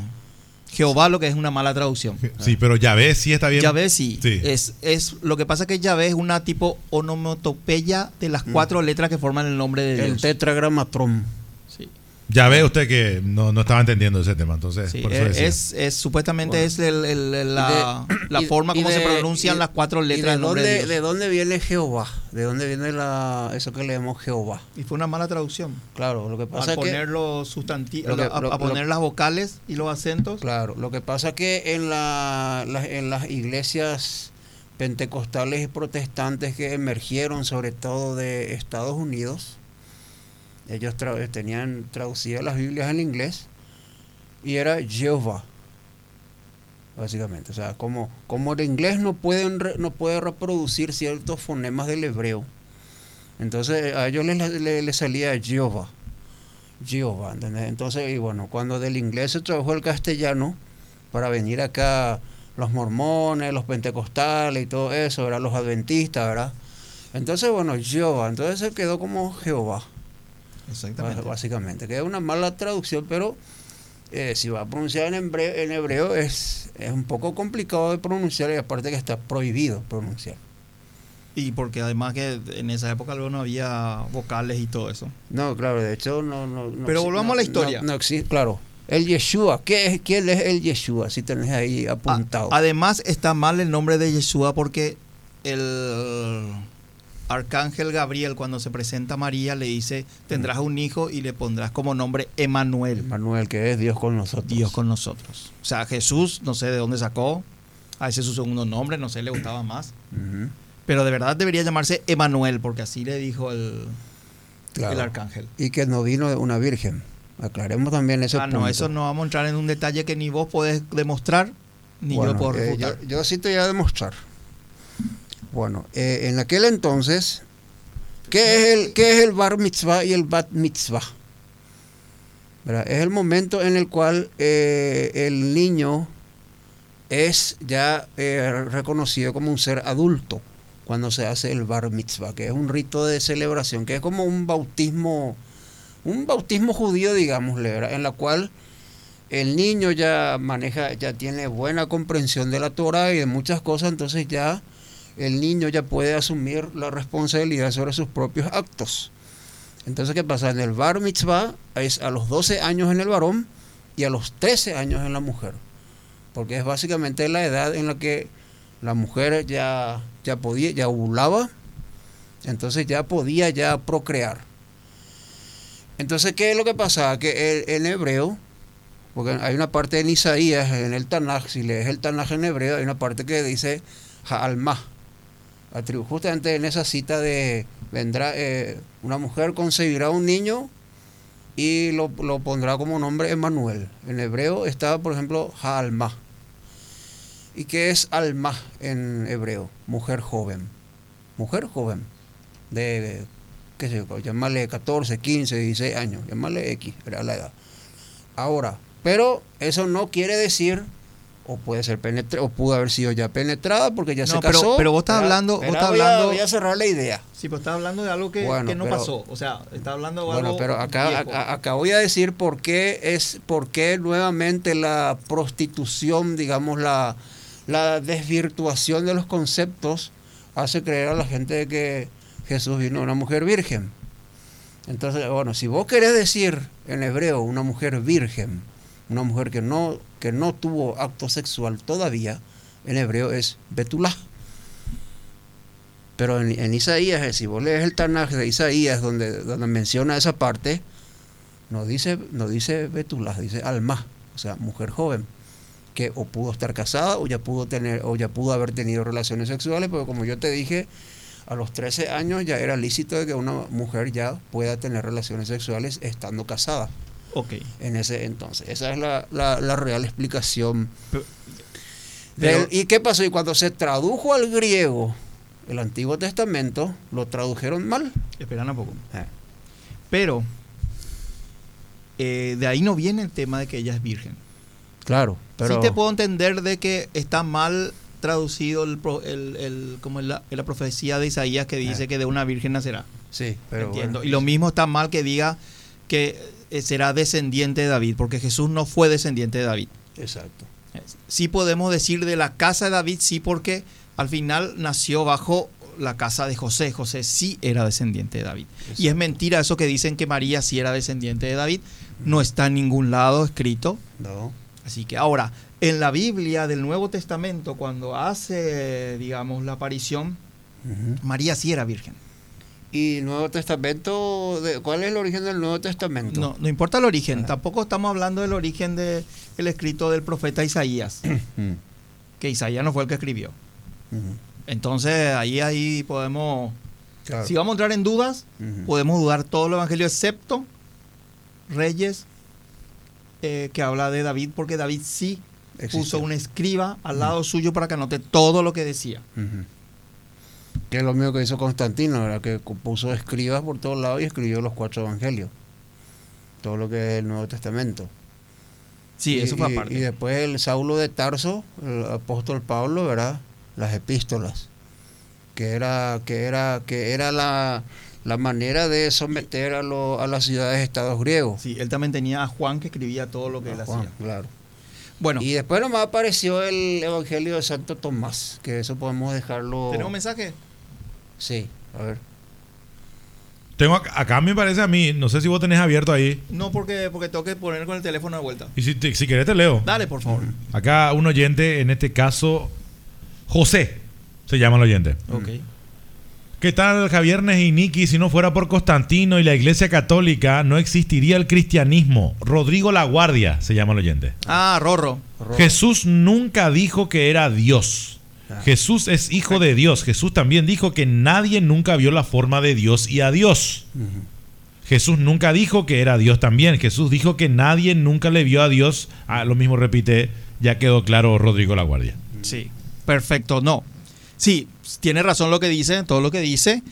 Speaker 6: Jehová lo que es una mala traducción.
Speaker 8: Sí, pero Yahvé sí está bien.
Speaker 6: Yahvé sí.
Speaker 8: Sí.
Speaker 6: Es, es, lo que pasa es que Yahvé es una tipo onomatopeya de las cuatro letras que forman el nombre de
Speaker 7: Mm. el
Speaker 6: Dios. Sí.
Speaker 8: Yahvé usted que no, no estaba entendiendo ese tema, entonces
Speaker 6: Sí,
Speaker 8: por eso
Speaker 6: eh,
Speaker 8: decía.
Speaker 6: es, es- supuestamente
Speaker 7: Bueno.
Speaker 6: es el- el- el- la,
Speaker 7: de-
Speaker 6: la
Speaker 7: y-
Speaker 6: forma
Speaker 7: y
Speaker 6: como se
Speaker 7: de-
Speaker 6: pronuncian
Speaker 7: y-
Speaker 6: las cuatro
Speaker 7: ¿Y
Speaker 6: letras
Speaker 7: de
Speaker 6: del nombre de
Speaker 7: dónde,
Speaker 6: Dios.
Speaker 7: de dónde viene Jehová? ¿De dónde viene la, eso que leemos Jehová?
Speaker 6: Y fue una mala traducción.
Speaker 7: Claro, lo que pasa
Speaker 6: Al
Speaker 7: es que...
Speaker 6: poner los sustantivos,
Speaker 7: lo que-
Speaker 6: a,
Speaker 7: lo-
Speaker 6: a poner
Speaker 7: lo-
Speaker 6: las vocales y los acentos.
Speaker 7: Claro, lo que pasa que en, la, la- en las iglesias pentecostales y protestantes que emergieron sobre todo de Estados Unidos, ellos tra- tenían traducidas las Biblias en inglés y era Jehová, básicamente. O sea, como, como el inglés no, pueden no puede reproducir ciertos fonemas del hebreo, entonces a ellos les, les- salía Jehová. Jehová, ¿entendés? Entonces, y bueno, cuando del inglés se tradujo al castellano, para venir acá los mormones, los pentecostales y todo eso, ¿verdad? Los adventistas, ¿verdad? Entonces, bueno, Jehová, entonces se quedó como Jehová,
Speaker 6: Exactamente.
Speaker 7: bás- básicamente, que es una mala traducción, pero eh, si va a pronunciar en hebreo, en hebreo es, es un poco complicado de pronunciar y aparte que está prohibido pronunciar.
Speaker 6: Y porque además que en esa época luego no había vocales y todo eso.
Speaker 7: No, claro, de hecho no... no, no
Speaker 6: Pero volvamos
Speaker 7: no-
Speaker 6: a la historia.
Speaker 7: No, existe, claro. El Yeshua, ¿qué es, ¿quién es el Yeshua? Si tenés ahí
Speaker 6: A-
Speaker 7: apuntado.
Speaker 6: además está mal el nombre de Yeshua porque el arcángel Gabriel cuando se presenta a María le dice, tendrás un hijo y le pondrás como nombre Emanuel,
Speaker 7: Manuel, que es Dios con nosotros.
Speaker 6: Dios con nosotros. O sea, Jesús, no sé de dónde sacó, a ese es su segundo nombre, no sé, le gustaba más. Pero de verdad debería llamarse Emanuel porque así le dijo el,
Speaker 7: claro.
Speaker 6: el arcángel.
Speaker 7: Y que no vino de una virgen. Aclaremos también ese
Speaker 6: Ah, no,
Speaker 7: punto.
Speaker 6: eso no vamos a entrar en un detalle que ni vos podés demostrar, ni
Speaker 7: Bueno,
Speaker 6: yo puedo
Speaker 7: eh,
Speaker 6: refutar.
Speaker 7: yo, yo sí te voy a demostrar. Bueno, eh, en aquel entonces, ¿qué es, el, ¿qué es el bar mitzvah y el bat mitzvah? Es el momento en el cual eh, el niño es ya eh, reconocido como un ser adulto cuando se hace el bar mitzvah, que es un rito de celebración, que es como un bautismo, un bautismo judío, digámosle, en la cual el niño ya maneja, ya tiene buena comprensión de la Torah y de muchas cosas, entonces ya el niño ya puede asumir la responsabilidad sobre sus propios actos. Entonces, ¿qué pasa? En el bar mitzvah es a los 12 años en el varón y a los 13 años en la mujer. Porque es básicamente la edad en la que la mujer ya, ya podía, ya ovulaba, entonces ya podía ya procrear. Entonces, ¿qué es lo que pasa? Que en hebreo, porque hay una parte en Isaías, en el Tanaj, si lees el Tanaj en hebreo, hay una parte que dice Ha'alma. Justamente en esa cita de vendrá eh, una mujer concebirá un niño y lo, lo pondrá como nombre Emanuel. En hebreo está, por ejemplo, Ha'alma. ¿Y qué es Alma en hebreo? Mujer joven. Mujer joven. De, qué sé yo, llamarle 14, 15, 16 años. Llamarle X, era la edad. Ahora, pero eso no quiere decir o puede ser penetrada, o pudo haber sido ya penetrada porque ya
Speaker 6: No,
Speaker 7: se casó.
Speaker 6: pero vos estás hablando- vos estás
Speaker 7: voy a-
Speaker 6: hablando-
Speaker 7: Voy a cerrar la idea.
Speaker 6: Sí, pero está hablando de algo que,
Speaker 7: Bueno,
Speaker 6: que no
Speaker 7: pero-
Speaker 6: pasó. O sea, está hablando de
Speaker 7: Bueno,
Speaker 6: algo
Speaker 7: pero acá, acá voy a decir por qué es, por qué nuevamente la prostitución, digamos, la, la desvirtuación de los conceptos hace creer a la gente de que Jesús vino a una mujer virgen. Entonces, bueno, si vos querés decir en hebreo una mujer virgen, una mujer que no, que no tuvo acto sexual todavía, en hebreo es Betulá. Pero en, Isaías, eh, si vos lees el Tanaj de Isaías, donde, donde menciona esa parte, no dice, no dice dice Alma, o sea, mujer joven, que o pudo estar casada o ya pudo tener, o ya pudo haber tenido relaciones sexuales, porque como yo te dije, a los 13 años ya era lícito de que una mujer ya pueda tener relaciones sexuales estando casada
Speaker 6: Ok.
Speaker 7: en ese entonces. Esa es la, la- la real explicación.
Speaker 6: Pero-
Speaker 7: Del- ¿Y qué pasó? Y cuando se tradujo al griego el Antiguo Testamento, lo tradujeron mal.
Speaker 6: Esperan un poco.
Speaker 7: Eh.
Speaker 6: Pero eh, de ahí no viene el tema de que ella es virgen.
Speaker 7: Claro, pero
Speaker 6: Sí te puedo entender de que está mal traducido el, el, el- como la, la profecía de Isaías que dice
Speaker 7: Eh.
Speaker 6: que de una virgen nacerá.
Speaker 7: sí, pero
Speaker 6: Entiendo.
Speaker 7: bueno.
Speaker 6: Y lo mismo está mal que diga que será descendiente de David, porque Jesús no fue descendiente de David.
Speaker 7: Exacto.
Speaker 6: Sí podemos decir de la casa de David, sí, porque al final nació bajo la casa de José. José sí era descendiente de David. Y es mentira eso que dicen que María sí era descendiente de David. No está en ningún lado escrito.
Speaker 7: No.
Speaker 6: Así que ahora, en la Biblia del Nuevo Testamento, cuando hace, digamos, la aparición. María sí era virgen.
Speaker 7: ¿Y Nuevo Testamento? de- ¿Cuál es el origen del Nuevo Testamento?
Speaker 6: No, no importa el origen,
Speaker 7: Ah.
Speaker 6: tampoco estamos hablando del origen del escrito del profeta Isaías, que Isaías no fue el que escribió. Entonces ahí, ahí podemos,
Speaker 7: Claro.
Speaker 6: si vamos a entrar en dudas, podemos dudar todo el evangelio excepto Reyes, eh, que habla de David, porque David sí puso un escriba al lado suyo para que anote todo lo que decía.
Speaker 7: Que es lo mismo que hizo Constantino, ¿verdad? que puso escribas por todos lados y escribió los cuatro evangelios. Todo lo que es el Nuevo Testamento.
Speaker 6: Sí,
Speaker 7: Y-
Speaker 6: eso fue aparte.
Speaker 7: Y después el Saulo de Tarso, el apóstol Pablo, ¿verdad? Las epístolas. Que era, que era, que era la, la manera de someter a, lo- a las ciudades estados griegos.
Speaker 6: Sí, él también tenía a Juan que escribía todo lo que él
Speaker 7: Juan,
Speaker 6: hacía.
Speaker 7: claro.
Speaker 6: Bueno,
Speaker 7: Y después nomás apareció el Evangelio de Santo Tomás, que eso podemos dejarlo.
Speaker 6: ¿tenemos un mensaje?
Speaker 7: Sí, a ver.
Speaker 8: Tengo acá, acá me parece a mí, no sé si vos tenés abierto ahí.
Speaker 6: No, porque, porque tengo que poner con el teléfono de vuelta.
Speaker 8: Y si, te- si querés te leo.
Speaker 6: Dale, por favor.
Speaker 8: Acá un oyente, en este caso, José, se llama el oyente.
Speaker 6: Ok.
Speaker 8: ¿Qué tal Javier y Niki? Si no fuera por Constantino y la Iglesia Católica, no existiría el cristianismo. Rodrigo La Guardia, se llama el oyente.
Speaker 6: Ah, Rorro.
Speaker 8: Jesús nunca dijo que era Dios. Jesús es hijo de Dios. Jesús también dijo que nadie nunca vio la forma de Dios y a Dios. Jesús nunca dijo que era Dios también. Jesús dijo que nadie nunca le vio a Dios. Ah, lo mismo repite, ya quedó claro Rodrigo La Guardia.
Speaker 6: Sí. Perfecto, no. Sí, tiene razón lo que dice, todo lo que dice.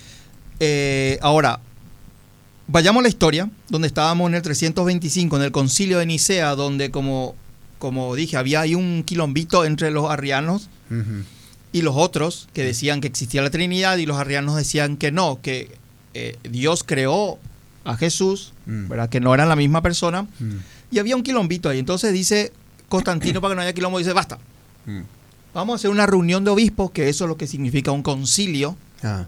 Speaker 6: Eh, ahora, vayamos a la historia, donde estábamos en el 325, en el concilio de Nicea, donde como, como dije, había ahí un quilombito entre los arrianos. Y los otros que decían que existía la Trinidad y los arrianos decían que no, que eh, Dios creó a Jesús,
Speaker 7: Mm.
Speaker 6: ¿verdad? que no eran la misma persona.
Speaker 7: Mm.
Speaker 6: Y había un quilombito ahí. Entonces dice Constantino, para que no haya quilombo, dice, basta.
Speaker 7: Mm.
Speaker 6: Vamos a hacer una reunión de obispos, que eso es lo que significa un concilio.
Speaker 7: Ah,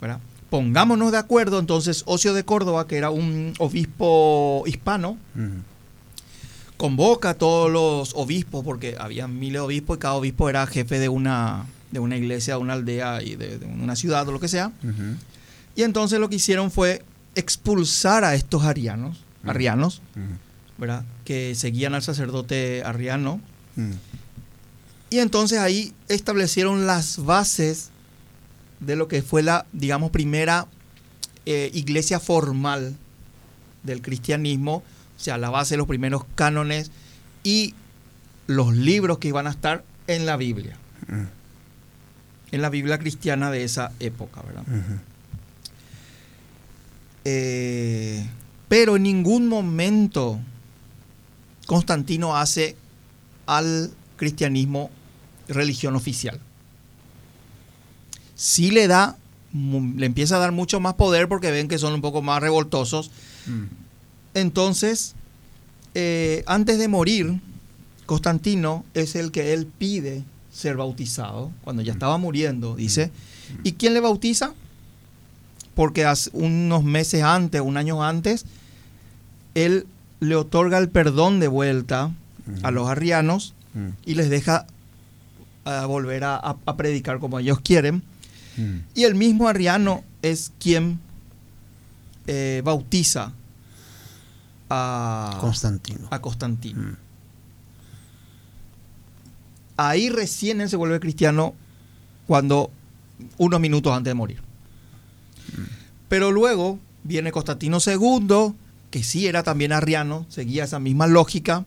Speaker 6: ¿verdad? Pongámonos de acuerdo. Entonces, Ocio de Córdoba, que era un obispo hispano. Convoca a todos los obispos, porque había miles de obispos y cada obispo era jefe de una, de una iglesia, de una aldea y de, de una ciudad o lo que sea. Y entonces lo que hicieron fue expulsar a estos arianos, arrianos. ¿verdad? que seguían al sacerdote arriano. Y entonces ahí establecieron las bases de lo que fue la, digamos, primera eh, iglesia formal del cristianismo, o sea, la base de los primeros cánones y los libros que iban a estar en la Biblia,
Speaker 7: Mm.
Speaker 6: en la Biblia cristiana de esa época, ¿verdad? Eh, pero en ningún momento Constantino hace al cristianismo religión oficial. Sí le da, le empieza a dar mucho más poder porque ven que son un poco más revoltosos. Entonces, eh, antes de morir, Constantino es el que él pide ser bautizado, cuando ya estaba muriendo, dice. ¿Y quién le bautiza? Porque hace unos meses antes, un año antes, él le otorga el perdón de vuelta a los arrianos
Speaker 7: Mm.
Speaker 6: y les deja ah, volver a, a- a predicar como ellos quieren.
Speaker 7: Mm.
Speaker 6: Y el mismo arriano es quien eh, bautiza a
Speaker 7: Constantino.
Speaker 6: a Constantino.
Speaker 7: Mm.
Speaker 6: Ahí recién él se vuelve cristiano cuando unos minutos antes de morir. Pero luego viene Constantino II, que sí era también arriano, seguía esa misma lógica.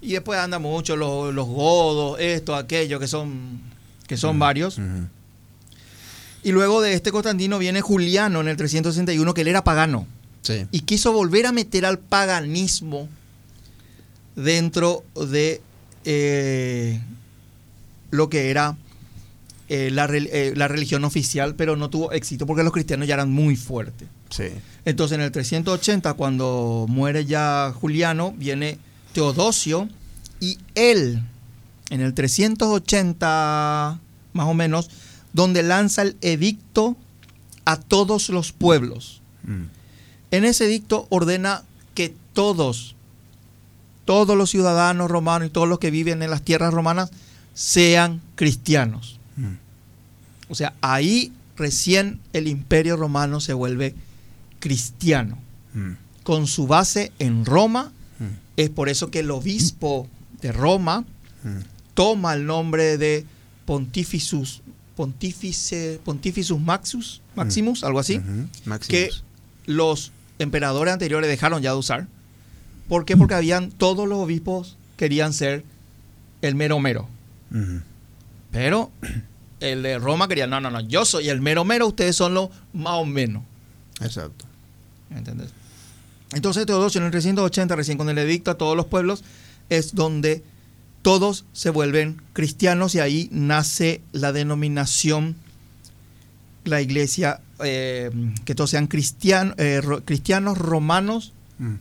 Speaker 6: Y después anda mucho los, los godos, esto, aquello, que son, que son varios.
Speaker 7: Ujú.
Speaker 6: Y luego de este Constantino viene Juliano en el 361, que él era pagano
Speaker 7: Sí.
Speaker 6: y quiso volver a meter al paganismo dentro de eh, lo que era eh, la, eh, la religión oficial, pero no tuvo éxito porque los cristianos ya eran muy fuertes.
Speaker 7: Sí.
Speaker 6: Entonces en el 380, cuando muere ya Juliano, viene Teodosio y él, en el 380 más o menos, donde lanza el edicto a todos los pueblos.
Speaker 7: Mm.
Speaker 6: En ese edicto ordena que todos, todos los ciudadanos romanos y todos los que viven en las tierras romanas sean cristianos.
Speaker 7: Mm.
Speaker 6: O sea, ahí recién el imperio romano se vuelve cristiano,
Speaker 7: Mm.
Speaker 6: con su base en Roma.
Speaker 7: Mm.
Speaker 6: Es por eso que el obispo de Roma toma el nombre de Pontificus, Pontifice, Pontificus Maximus, Maximus, algo así que los emperadores anteriores dejaron ya de usar. ¿Por qué? Porque habían todos los obispos querían ser el mero mero. Pero el de Roma quería, no, no, no, yo soy el mero mero, ustedes son los más o menos.
Speaker 7: Exacto.
Speaker 6: ¿Entendés? Entonces Teodosio en el 380, recién con el edicto a todos los pueblos, es donde todos se vuelven cristianos y ahí nace la denominación, la iglesia, eh, que todos sean cristian- eh, ro- cristianos romanos
Speaker 7: Mm.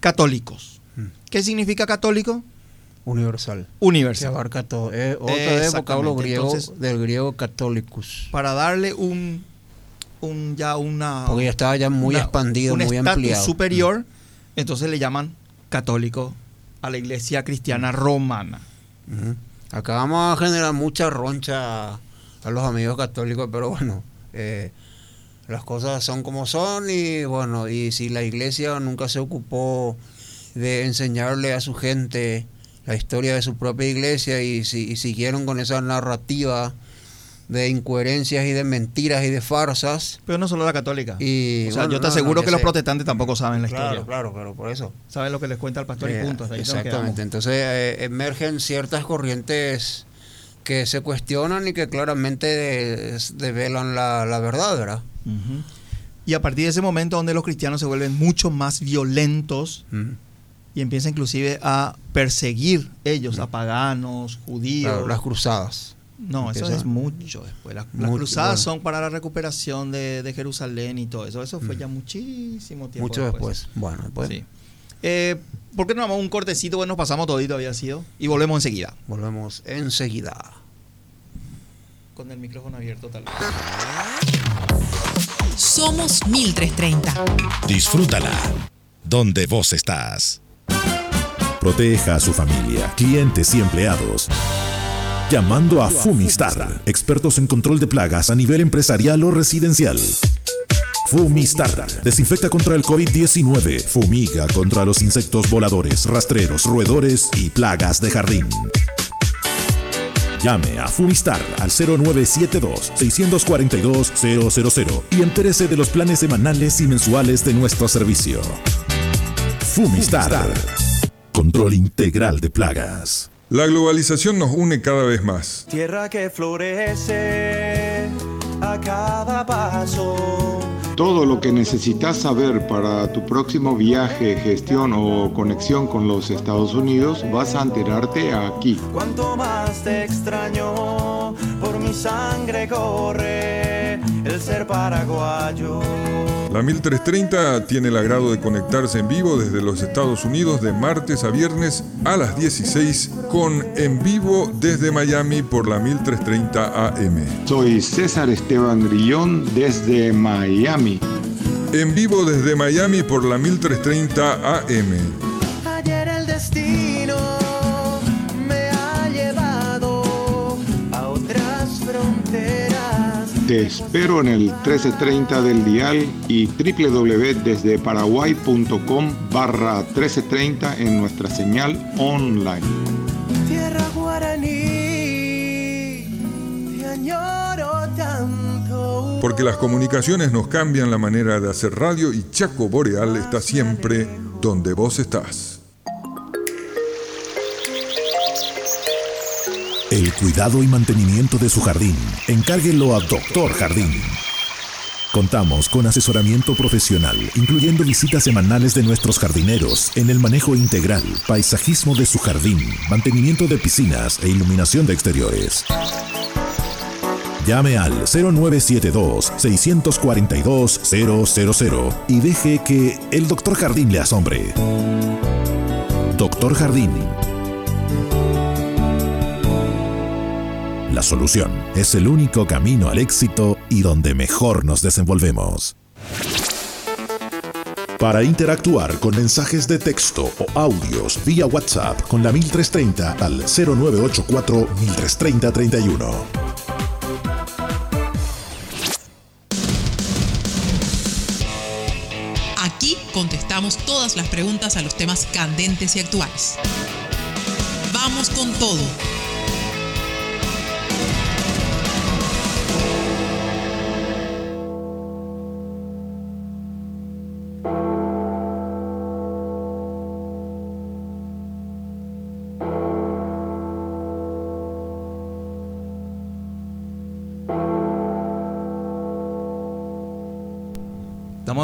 Speaker 6: católicos.
Speaker 7: Mm.
Speaker 6: ¿Qué significa católico?
Speaker 7: Universal. Se
Speaker 6: Universal.
Speaker 7: abarca todo. De
Speaker 6: Exactamente.
Speaker 7: vocablo griego,
Speaker 6: Entonces-
Speaker 7: del griego catholicus.
Speaker 6: Para darle un, un ya una
Speaker 7: Porque ya estaba ya muy
Speaker 6: una-
Speaker 7: expandido,
Speaker 6: un
Speaker 7: muy ampliado.
Speaker 6: superior, entonces le llaman católico a la iglesia cristiana romana.
Speaker 7: Ujú. Acá vamos a generar mucha roncha a los amigos católicos, pero bueno, eh, las cosas son como son y bueno, y si la iglesia nunca se ocupó de enseñarle a su gente la historia de su propia iglesia y, si, y siguieron con esa narrativa de incoherencias y de mentiras y de farsas.
Speaker 6: Pero no solo la católica.
Speaker 7: Y,
Speaker 6: o sea,
Speaker 7: bueno,
Speaker 6: yo te
Speaker 7: no,
Speaker 6: aseguro que los protestantes tampoco saben la
Speaker 7: Claro,
Speaker 6: historia.
Speaker 7: claro, pero por eso.
Speaker 6: Saben lo que les cuenta el pastor
Speaker 7: Eh,
Speaker 6: y punto. hasta ahí nos
Speaker 7: exactamente. Entonces eh, emergen ciertas corrientes que se cuestionan y que claramente develan la, la verdad, ¿verdad?
Speaker 6: Y a partir de ese momento donde los cristianos se vuelven mucho más violentos y empiezan inclusive a perseguir ellos a paganos, judíos.
Speaker 7: Claro, las cruzadas.
Speaker 6: No, eso es mucho después. Las, cruzadas
Speaker 7: bueno.
Speaker 6: son para la recuperación de, de Jerusalén y todo eso. Eso fue ya muchísimo tiempo
Speaker 7: Mucho después. Bueno, después
Speaker 6: Sí. Eh, ¿Por qué no damos un cortecito? Bueno, nos pasamos todito, había sido. Y volvemos enseguida.
Speaker 7: volvemos enseguida.
Speaker 6: Con el micrófono abierto, tal vez.
Speaker 5: Somos 1330.
Speaker 3: Disfrútala. Donde vos estás. Proteja a su familia, clientes y empleados. Llamando a Fumistar, expertos en control de plagas a nivel empresarial o residencial. Fumistar, desinfecta contra el COVID-19, fumiga contra los insectos voladores, rastreros, roedores y plagas de jardín. Llame a Fumistar al 0972-642-000 y entérese de los planes semanales y mensuales de nuestro servicio. Fumistar. Control integral de plagas.
Speaker 9: La globalización nos une cada vez más.
Speaker 10: Tierra que florece a cada paso. Todo lo que necesitas saber para tu próximo viaje, gestión o conexión con los Estados Unidos vas a enterarte aquí.
Speaker 11: Cuanto más te extraño, por mi sangre corre el ser paraguayo.
Speaker 9: La 1330 tiene el agrado de conectarse en vivo desde los Estados Unidos de martes a viernes a las 16 con En Vivo desde Miami por la 1330 AM.
Speaker 10: Soy César Esteban Grillón desde Miami.
Speaker 9: En vivo desde Miami por la 1330 AM.
Speaker 10: Te espero en el 1330 del dial y www.desdeparaguay.com barra 1330 en nuestra señal online.
Speaker 11: Tierra guaraní, te añoro tanto.
Speaker 9: Porque las comunicaciones nos cambian la manera de hacer radio y Chaco Boreal está siempre donde vos estás.
Speaker 3: El cuidado y mantenimiento de su jardín, encárguelo a Doctor Jardín. Contamos con asesoramiento profesional, incluyendo visitas semanales de nuestros jardineros en el manejo integral, paisajismo de su jardín, mantenimiento de piscinas e iluminación de exteriores. Llame al 0972-642-000 y deje que el Doctor Jardín le asombre. Doctor Jardín. La solución es el único camino al éxito y donde mejor nos desenvolvemos. Para interactuar con mensajes de texto o audios vía WhatsApp con la 1330 al 0984 1330 31.
Speaker 5: Aquí contestamos todas las preguntas a los temas candentes y actuales. Vamos con todo.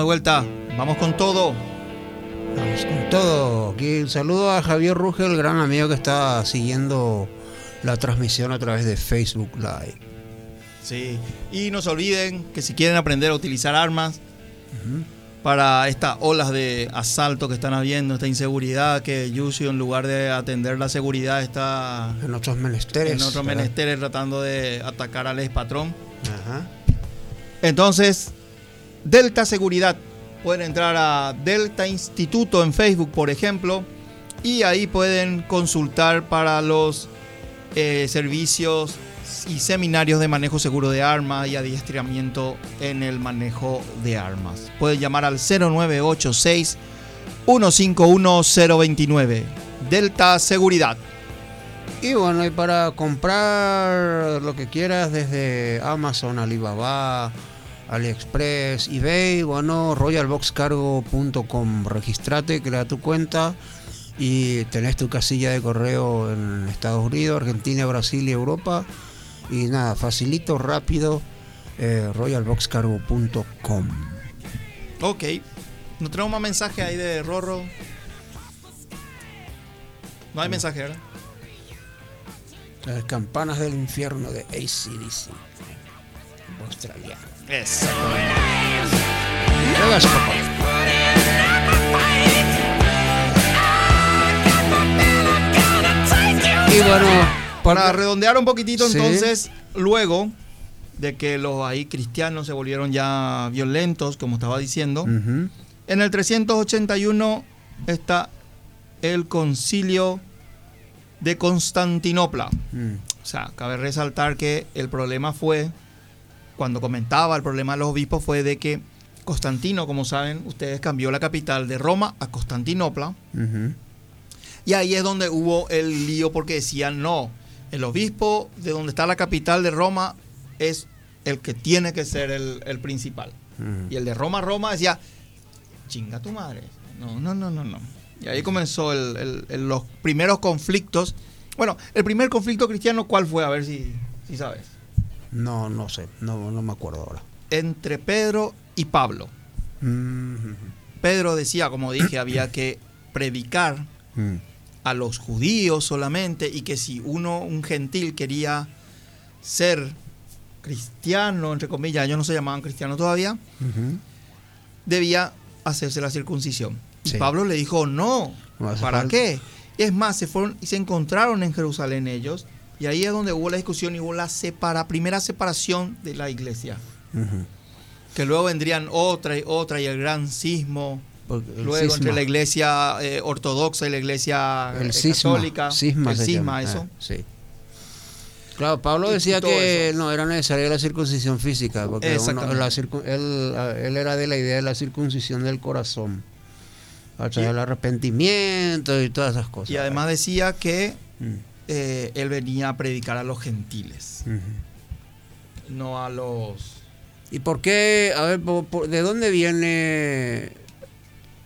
Speaker 6: Vuelta. Vamos con todo.
Speaker 7: Vamos con todo. Aquí un saludo a Javier Ruge, el gran amigo que está siguiendo la transmisión a través de Facebook Live.
Speaker 6: Sí. Y no se olviden que si quieren aprender a utilizar armas para estas olas de asalto que están habiendo, esta inseguridad, que Yusio en lugar de atender la seguridad está
Speaker 7: En otros menesteres.
Speaker 6: en otros
Speaker 7: ¿verdad?
Speaker 6: menesteres tratando de atacar al ex patrón.
Speaker 7: Ajá.
Speaker 6: Entonces, Delta Seguridad. Pueden entrar a Delta Instituto en Facebook, por ejemplo, y ahí pueden consultar para los eh, servicios y seminarios de manejo seguro de armas y adiestramiento en el manejo de armas. Pueden llamar al 0986 151 029. Delta Seguridad.
Speaker 7: Y bueno, y para comprar lo que quieras desde Amazon, Alibaba, AliExpress, eBay, bueno, royalboxcargo.com. Registrate, crea tu cuenta y tenés tu casilla de correo en Estados Unidos, Argentina, Brasil y Europa. Y nada, facilito, rápido, eh, royalboxcargo.com.
Speaker 6: Ok. ¿No tenemos más mensaje ahí de Rorro? No hay mensaje, ¿verdad?
Speaker 7: Las campanas del infierno de ACDC. Australiano.
Speaker 6: Eso.
Speaker 7: Juegas, papá. Y bueno,
Speaker 6: Para redondear un poquitito,
Speaker 7: Sí.
Speaker 6: entonces, luego de que los ahí cristianos se volvieron ya violentos, como estaba diciendo, en el 381 está el concilio de Constantinopla.
Speaker 7: Mm.
Speaker 6: O sea, cabe resaltar que el problema fue, cuando comentaba el problema de los obispos, fue de que Constantino, como saben, ustedes cambió la capital de Roma a Constantinopla. Y ahí es donde hubo el lío porque decían, no, el obispo de donde está la capital de Roma es el que tiene que ser el, el principal. Y el de Roma, Roma decía, chinga tu madre. No, no, no, no, no. Y ahí comenzó el- el- el- los primeros conflictos. Bueno, el primer conflicto cristiano, ¿cuál fue? A ver si, si sabes.
Speaker 7: No, no sé, no, no me acuerdo ahora.
Speaker 6: Entre Pedro y Pablo.
Speaker 7: Mm,
Speaker 6: Pedro decía, como dije, había que predicar
Speaker 7: mm,
Speaker 6: a los judíos solamente y que si uno, un gentil, quería ser cristiano, entre comillas, ellos no se llamaban cristianos todavía,
Speaker 7: ujú.
Speaker 6: debía hacerse la circuncisión. Y. Pablo le dijo, no, ¿para
Speaker 7: falta.
Speaker 6: qué? Es más, se fueron y se encontraron en Jerusalén ellos, y ahí es donde hubo la discusión y hubo la separa, primera separación de la iglesia. Que luego vendrían otra y otra y el gran sismo.
Speaker 7: El
Speaker 6: Luego
Speaker 7: cisma.
Speaker 6: entre la iglesia eh, ortodoxa y la iglesia
Speaker 7: el
Speaker 6: eh,
Speaker 7: cisma,
Speaker 6: católica.
Speaker 7: cisma
Speaker 6: el cisma,
Speaker 7: llama,
Speaker 6: eso.
Speaker 7: ah, sí. Claro, Pablo decía que
Speaker 6: eso.
Speaker 7: no era necesaria la circuncisión física, porque uno- la circun- él, él era de la idea de la circuncisión del corazón, a través del arrepentimiento y todas esas cosas.
Speaker 6: Y además decía que
Speaker 7: Mm,
Speaker 6: eh, él venía a predicar a los gentiles, no a los...
Speaker 7: ¿Y por qué? A ver, por- por- ¿de dónde viene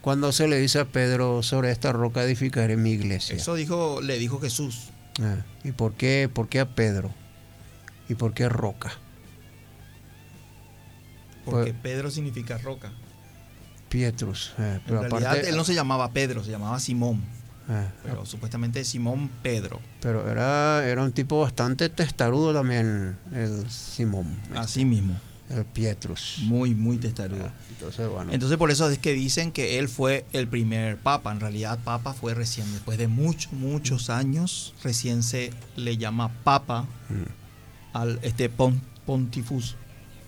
Speaker 7: cuando se le dice a Pedro sobre esta roca edificaré mi iglesia?
Speaker 6: Eso dijo, le dijo Jesús.
Speaker 7: Ah, ¿Y por qué, por qué a Pedro? ¿Y por qué roca?
Speaker 6: Porque
Speaker 7: Pues-
Speaker 6: Pedro significa roca.
Speaker 7: Pietrus. eh,
Speaker 6: En
Speaker 7: pero
Speaker 6: realidad
Speaker 7: aparte,
Speaker 6: él no se llamaba Pedro, se llamaba Simón.
Speaker 7: Ah,
Speaker 6: Pero supuestamente Simón Pedro.
Speaker 7: pero era, era un tipo bastante testarudo también, el Simón,
Speaker 6: Así mismo.
Speaker 7: el Pietrus.
Speaker 6: Muy, muy testarudo.
Speaker 7: Entonces, bueno.
Speaker 6: Entonces por eso es que dicen que él fue el primer papa. En realidad papa fue recién, después de muchos, muchos años, recién se le llama papa
Speaker 7: Mm.
Speaker 6: al este pon- pontifus,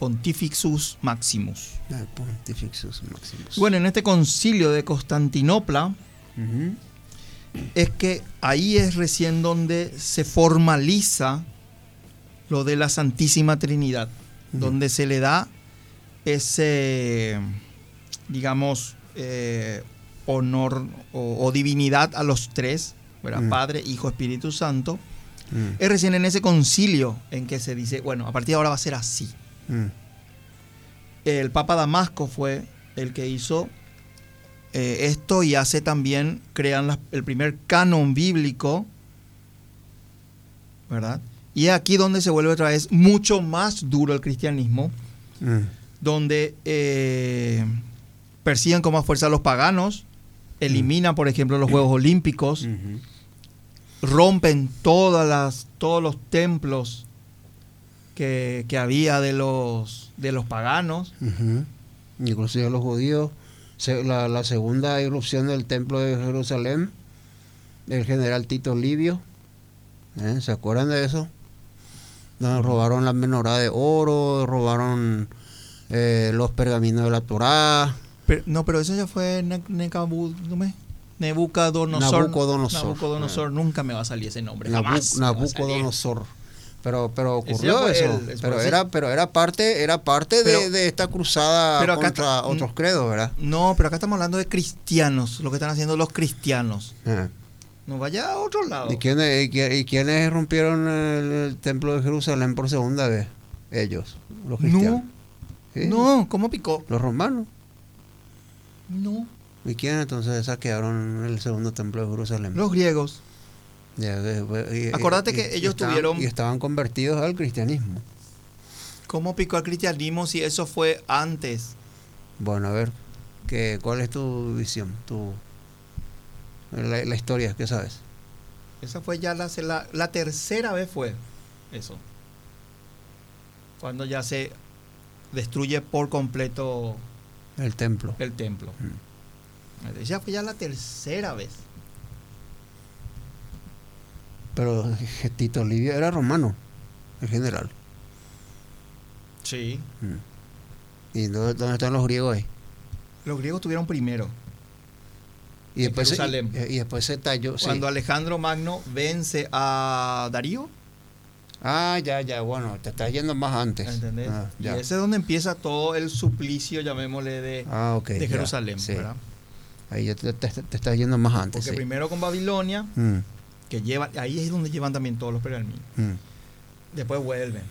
Speaker 6: pontifixus maximus.
Speaker 7: el Pontifexus Maximus.
Speaker 6: Bueno, en este concilio de Constantinopla. Es que ahí es recién donde se formaliza lo de la Santísima Trinidad, donde se le da ese, digamos, eh, honor o, o divinidad a los tres, ¿verdad? Padre, Hijo, Espíritu Santo. Es recién en ese concilio en que se dice, bueno, a partir de ahora va a ser así. El Papa Damasco fue el que hizo eh, esto y hace también, crean las- el primer canon bíblico, ¿verdad? Y es aquí donde se vuelve otra vez mucho más duro el cristianismo,
Speaker 7: mm,
Speaker 6: donde eh, persiguen con más fuerza a los paganos, eliminan, por ejemplo, los Juegos Olímpicos,
Speaker 7: ujú.
Speaker 6: rompen todas las, todos los templos que, que había de los, de los paganos.
Speaker 7: Ujú. Inclusive los judíos, la, la segunda irrupción del templo de Jerusalén, el general Tito Livio, ¿eh? ¿se acuerdan de eso? Nos robaron la menorá de oro, robaron eh, los pergaminos de la Torá.
Speaker 6: Pero- no, pero eso ya fue Ne-. Nebuchadnezzar.
Speaker 7: Nabucodonosor.
Speaker 6: Nabucodonosor. Nunca me va a salir ese nombre.
Speaker 7: Nabu-
Speaker 6: jamás.
Speaker 7: Nabucodonosor. Pero, pero ocurrió eso.
Speaker 6: el-
Speaker 7: pero era, pero era parte, era parte de,
Speaker 6: Pero-
Speaker 7: de esta cruzada
Speaker 6: pero acá
Speaker 7: contra otros credos, ¿verdad?
Speaker 6: No, pero acá estamos hablando de cristianos, lo que están haciendo los cristianos.
Speaker 7: Ah.
Speaker 6: No vaya a otro lado.
Speaker 7: ¿Y quiénes, y, qui- y quiénes rompieron el, el templo de Jerusalén por segunda vez? Ellos, los cristianos.
Speaker 6: No,
Speaker 7: ¿Sí?
Speaker 6: no, ¿cómo picó?
Speaker 7: Los romanos.
Speaker 6: No,
Speaker 7: ¿Y quiénes entonces saquearon el segundo templo de Jerusalén?
Speaker 6: los griegos.
Speaker 7: Y-
Speaker 6: Acordate
Speaker 7: y-
Speaker 6: que
Speaker 7: y
Speaker 6: ellos
Speaker 7: estaban-
Speaker 6: tuvieron-
Speaker 7: Y estaban convertidos al cristianismo.
Speaker 6: ¿Cómo picó el cristianismo si eso fue antes?
Speaker 7: Bueno, a ver, ¿qué, ¿cuál es tu visión? Tu, la, la historia, ¿qué sabes?
Speaker 6: Esa fue ya la, la, la tercera vez fue eso. Cuando ya se destruye por completo
Speaker 7: El templo.
Speaker 6: el templo. Esa fue ya la tercera vez.
Speaker 7: Pero Tito Livio era romano, en general.
Speaker 6: Sí.
Speaker 7: ¿Y dónde, dónde están los griegos ahí?
Speaker 6: Los griegos tuvieron primero.
Speaker 7: Y después, se,
Speaker 6: Jerusalén.
Speaker 7: y, y después se talló. sí.
Speaker 6: Cuando Alejandro Magno vence a Darío,
Speaker 7: Ah, ya, ya, bueno, te estás yendo más antes.
Speaker 6: ¿entendés?
Speaker 7: Ah,
Speaker 6: y
Speaker 7: ya.
Speaker 6: ese es donde empieza todo el suplicio, llamémosle, de,
Speaker 7: Ah,
Speaker 6: de
Speaker 7: ya,
Speaker 6: Jerusalén.
Speaker 7: sí.
Speaker 6: ¿verdad?
Speaker 7: Ahí ya te, te- te estás yendo más antes.
Speaker 6: Porque
Speaker 7: sí.
Speaker 6: primero con Babilonia,
Speaker 7: Mm,
Speaker 6: que llevan, ahí es donde llevan también todos los pergaminos.
Speaker 7: mm,
Speaker 6: Después vuelven.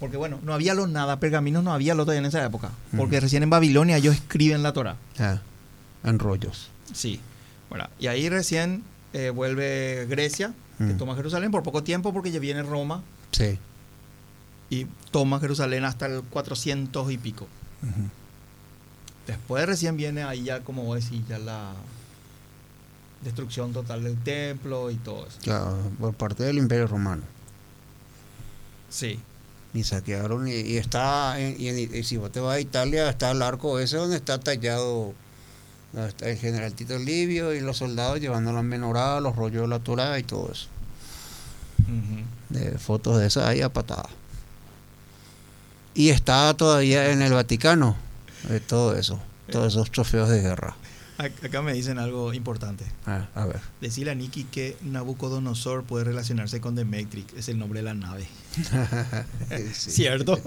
Speaker 6: Porque bueno, no había lo nada, pergaminos no había lo todavía en esa época.
Speaker 7: Mm.
Speaker 6: Porque recién en Babilonia ellos escriben la Torah.
Speaker 7: ah, en rollos.
Speaker 6: Sí. ¿verdad? Y ahí recién eh, vuelve Grecia, que
Speaker 7: Mm.
Speaker 6: toma Jerusalén por poco tiempo porque ya viene Roma
Speaker 7: Sí.
Speaker 6: y toma Jerusalén hasta el 400 y pico. Después recién viene ahí ya, como vos decís, ya la destrucción total del templo y todo eso.
Speaker 7: Claro, por parte del Imperio Romano.
Speaker 6: Sí.
Speaker 7: Y saquearon, y, y está, en- y, en- y si vos te vas a Italia, está el arco ese donde está tallado está el general Tito Livio y los soldados llevando la menorá, los rollos de la Torá y todo eso. De fotos de esas ahí a patada. Y está todavía en el Vaticano, eh, todo eso, todos esos trofeos de guerra.
Speaker 6: Ac- Acá me dicen algo importante.
Speaker 7: Ah, a ver.
Speaker 6: Decirle a Nicky que Nabucodonosor puede relacionarse con Demetric, es el nombre de la nave.
Speaker 7: Sí.
Speaker 6: ¿Cierto?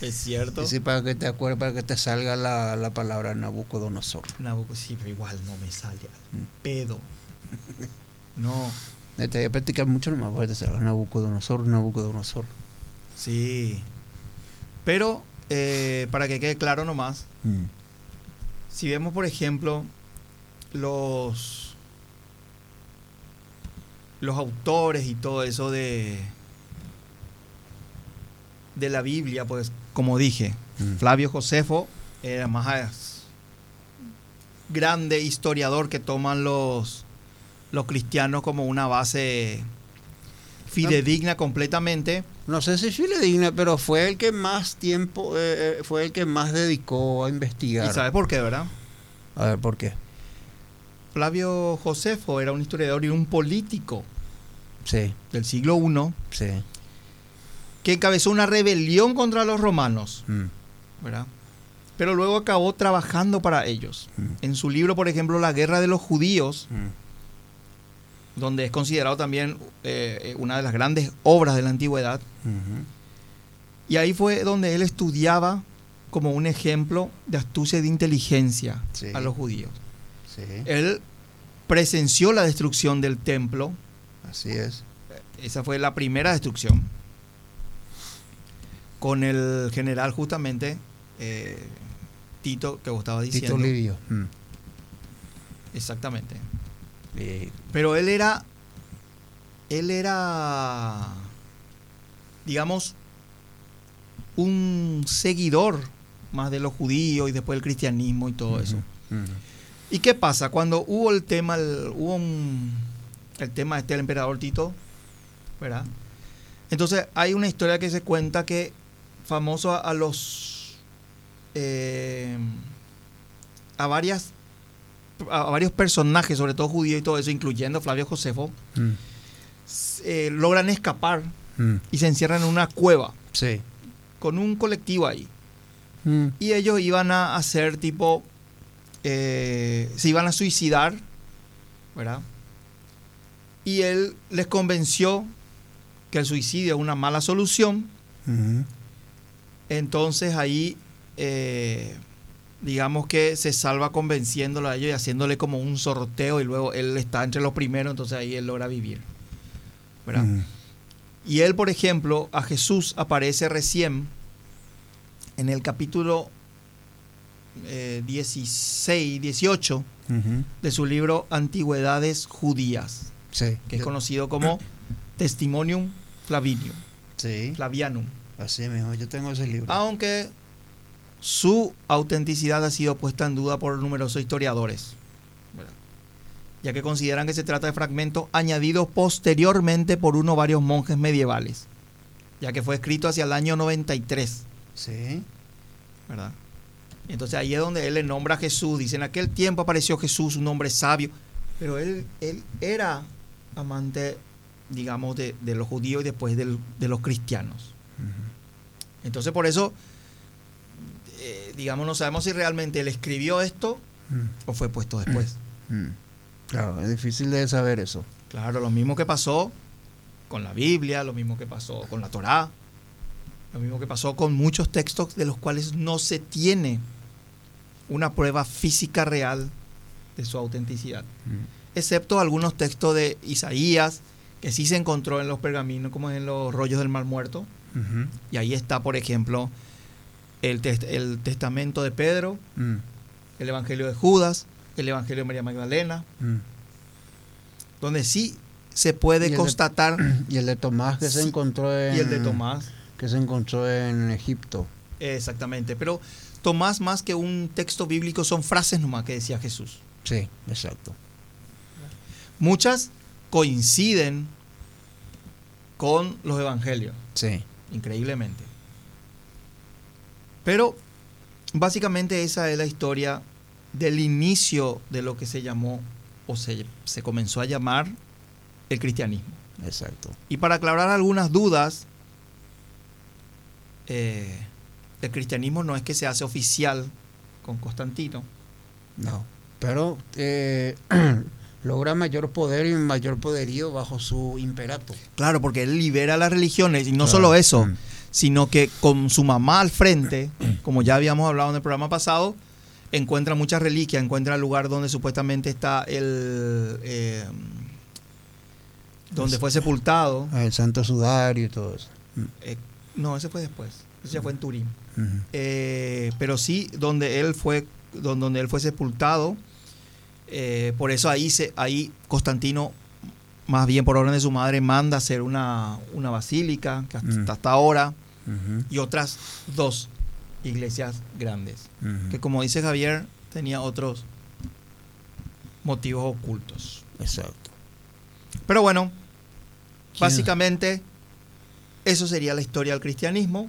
Speaker 6: es cierto.
Speaker 7: Sí, para que te acuerdes, para que te salga la, la palabra Nabucodonosor.
Speaker 6: Nabucco, sí, pero igual no me sale. Pedo. No.
Speaker 7: Te voy a practicar mucho nomás te salga Nabucodonosor, Nabucodonosor.
Speaker 6: Sí. Pero, eh, para que quede claro nomás,
Speaker 7: Mm.
Speaker 6: Si vemos, por ejemplo, los, los autores y todo eso de, de la Biblia, pues, como dije,
Speaker 7: Mm.
Speaker 6: Flavio Josefo era más grande historiador que toman los, los cristianos como una base fidedigna completamente.
Speaker 7: No sé si fidedigna, pero fue el que más tiempo, eh, eh, fue el que más dedicó a investigar.
Speaker 6: ¿Y sabe por qué, verdad?
Speaker 7: A ver, ¿por qué?
Speaker 6: Flavio Josefo era un historiador y un político
Speaker 7: Sí,
Speaker 6: del siglo I
Speaker 7: sí.
Speaker 6: que encabezó una rebelión contra los romanos,
Speaker 7: Mm.
Speaker 6: ¿verdad? Pero luego acabó trabajando para ellos.
Speaker 7: Mm.
Speaker 6: En su libro, por ejemplo, La Guerra de los Judíos,
Speaker 7: Mm.
Speaker 6: Donde es considerado también eh, una de las grandes obras de la antigüedad, y ahí fue donde él estudiaba como un ejemplo de astucia y de inteligencia
Speaker 7: Sí.
Speaker 6: a los judíos.
Speaker 7: Sí,
Speaker 6: Él presenció la destrucción del templo,
Speaker 7: así es.
Speaker 6: esa fue la primera destrucción, con el general justamente eh, Tito, que vos estabas diciendo.
Speaker 7: Tito Livio. Mm.
Speaker 6: Exactamente.
Speaker 7: Y-
Speaker 6: Pero él era, él era, digamos, un seguidor más de los judíos y después el cristianismo y todo eso. ¿Y qué pasa? Cuando hubo el tema, el, hubo un- el tema este del emperador Tito, ¿verdad? Entonces hay una historia que se cuenta que famoso a, a los eh, a varias a varios personajes, sobre todo judíos y todo eso, incluyendo Flavio Josefo,
Speaker 7: Mm.
Speaker 6: eh, logran escapar
Speaker 7: Mm.
Speaker 6: y se encierran en una cueva
Speaker 7: Sí.
Speaker 6: con un colectivo ahí.
Speaker 7: Mm.
Speaker 6: Y ellos iban a hacer tipo, eh, se iban a suicidar, ¿verdad? Y él les convenció que el suicidio es una mala solución.
Speaker 7: Ujú.
Speaker 6: Entonces ahí, eh, digamos que se salva convenciéndolo a ellos y haciéndole como un sorteo y luego él está entre los primeros, entonces ahí él logra vivir. Y él, por ejemplo, a Jesús aparece recién en el capítulo eh, 16, 18
Speaker 7: Ujú.
Speaker 6: de su libro Antigüedades Judías,
Speaker 7: Sí.
Speaker 6: que es conocido como Testimonium Flavinium,
Speaker 7: Sí.
Speaker 6: Flavianum.
Speaker 7: Así mismo, yo tengo ese libro.
Speaker 6: Aunque su autenticidad ha sido puesta en duda por numerosos historiadores, ya que consideran que se trata de fragmentos añadidos posteriormente por uno o varios monjes medievales, ya que fue escrito hacia el año 93.
Speaker 7: Sí.
Speaker 6: ¿verdad? Entonces ahí es donde él le nombra a Jesús. Dice, en aquel tiempo apareció Jesús, un hombre sabio. Pero él, él era amante, digamos, de, de los judíos y después del- de los cristianos. Entonces por eso, digamos, no sabemos si realmente él escribió esto
Speaker 7: Mm.
Speaker 6: o fue puesto después.
Speaker 7: Mm. Claro, es difícil de saber eso.
Speaker 6: Claro, lo mismo que pasó con la Biblia, lo mismo que pasó con la Torá, lo mismo que pasó con muchos textos de los cuales no se tiene una prueba física real de su autenticidad, excepto algunos textos de Isaías que sí se encontró en los pergaminos, como en los rollos del Mar Muerto, y ahí está, por ejemplo, el, test- el testamento de Pedro,
Speaker 7: Mm.
Speaker 6: el Evangelio de Judas, el Evangelio de María Magdalena,
Speaker 7: Mm.
Speaker 6: donde sí se puede
Speaker 7: Y el de-
Speaker 6: constatar
Speaker 7: Y el de Tomás que se encontró en.
Speaker 6: y el de Tomás.
Speaker 7: Que se encontró en Egipto.
Speaker 6: Exactamente, pero tomás más que un texto bíblico, son frases nomás que decía Jesús.
Speaker 7: Sí, exacto.
Speaker 6: Muchas coinciden con los evangelios.
Speaker 7: Sí.
Speaker 6: Increíblemente. Pero básicamente esa es la historia del inicio de lo que se llamó o se, se comenzó a llamar el cristianismo.
Speaker 7: Exacto.
Speaker 6: Y para aclarar algunas dudas, eh, el cristianismo no es que se hace oficial con Constantino.
Speaker 7: No. Pero eh, logra mayor poder y mayor poderío bajo su imperato.
Speaker 6: Claro, porque él libera las religiones y no
Speaker 7: Claro.
Speaker 6: solo eso,
Speaker 7: Mm.
Speaker 6: Sino que con su mamá al frente, como ya habíamos hablado en el programa pasado, encuentra muchas reliquias, encuentra el lugar donde supuestamente está el... eh, donde fue sepultado.
Speaker 7: El santo sudario y todo eso.
Speaker 6: Eh, no, ese fue después. Ese fue en Turín. Eh, pero sí donde él fue don- donde él fue sepultado Eh, por eso ahí se ahí Constantino más bien por orden de su madre manda hacer una, una basílica que hasta, hasta ahora Y otras dos iglesias grandes que como dice Javier tenía otros motivos ocultos
Speaker 7: Exacto.
Speaker 6: pero bueno
Speaker 7: ¿Quién?
Speaker 6: básicamente eso sería la historia del cristianismo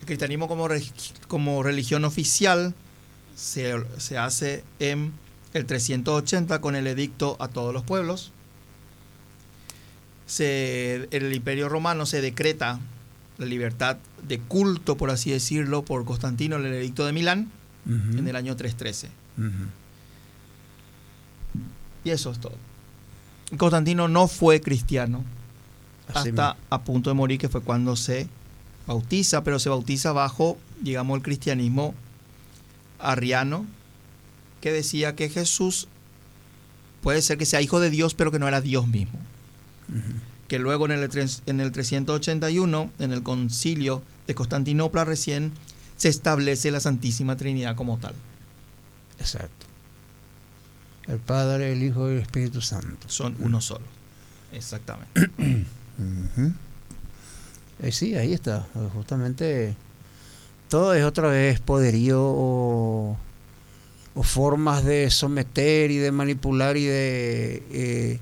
Speaker 6: el cristianismo como, re- como religión oficial se, se hace en el 380 con el edicto a todos los pueblos. Se, en el imperio romano se decreta la libertad de culto, por así decirlo, por Constantino en el edicto de Milán en el año 313.
Speaker 7: Ujú.
Speaker 6: Y eso es todo. Constantino no fue cristiano
Speaker 7: Así
Speaker 6: hasta a punto de morir, que fue cuando se bautiza, pero se bautiza bajo, digamos, el cristianismo arriano, que decía que Jesús puede ser que sea hijo de Dios, pero que no era Dios mismo. Que luego en el, en el 381, en el concilio de Constantinopla recién, se establece la Santísima Trinidad como tal.
Speaker 7: Exacto. El Padre, el Hijo y el Espíritu Santo.
Speaker 6: Son uno solo. Exactamente.
Speaker 7: Eh, sí, ahí está. Eh, Justamente todo es otra vez poderío o, o formas de someter y de manipular y de eh,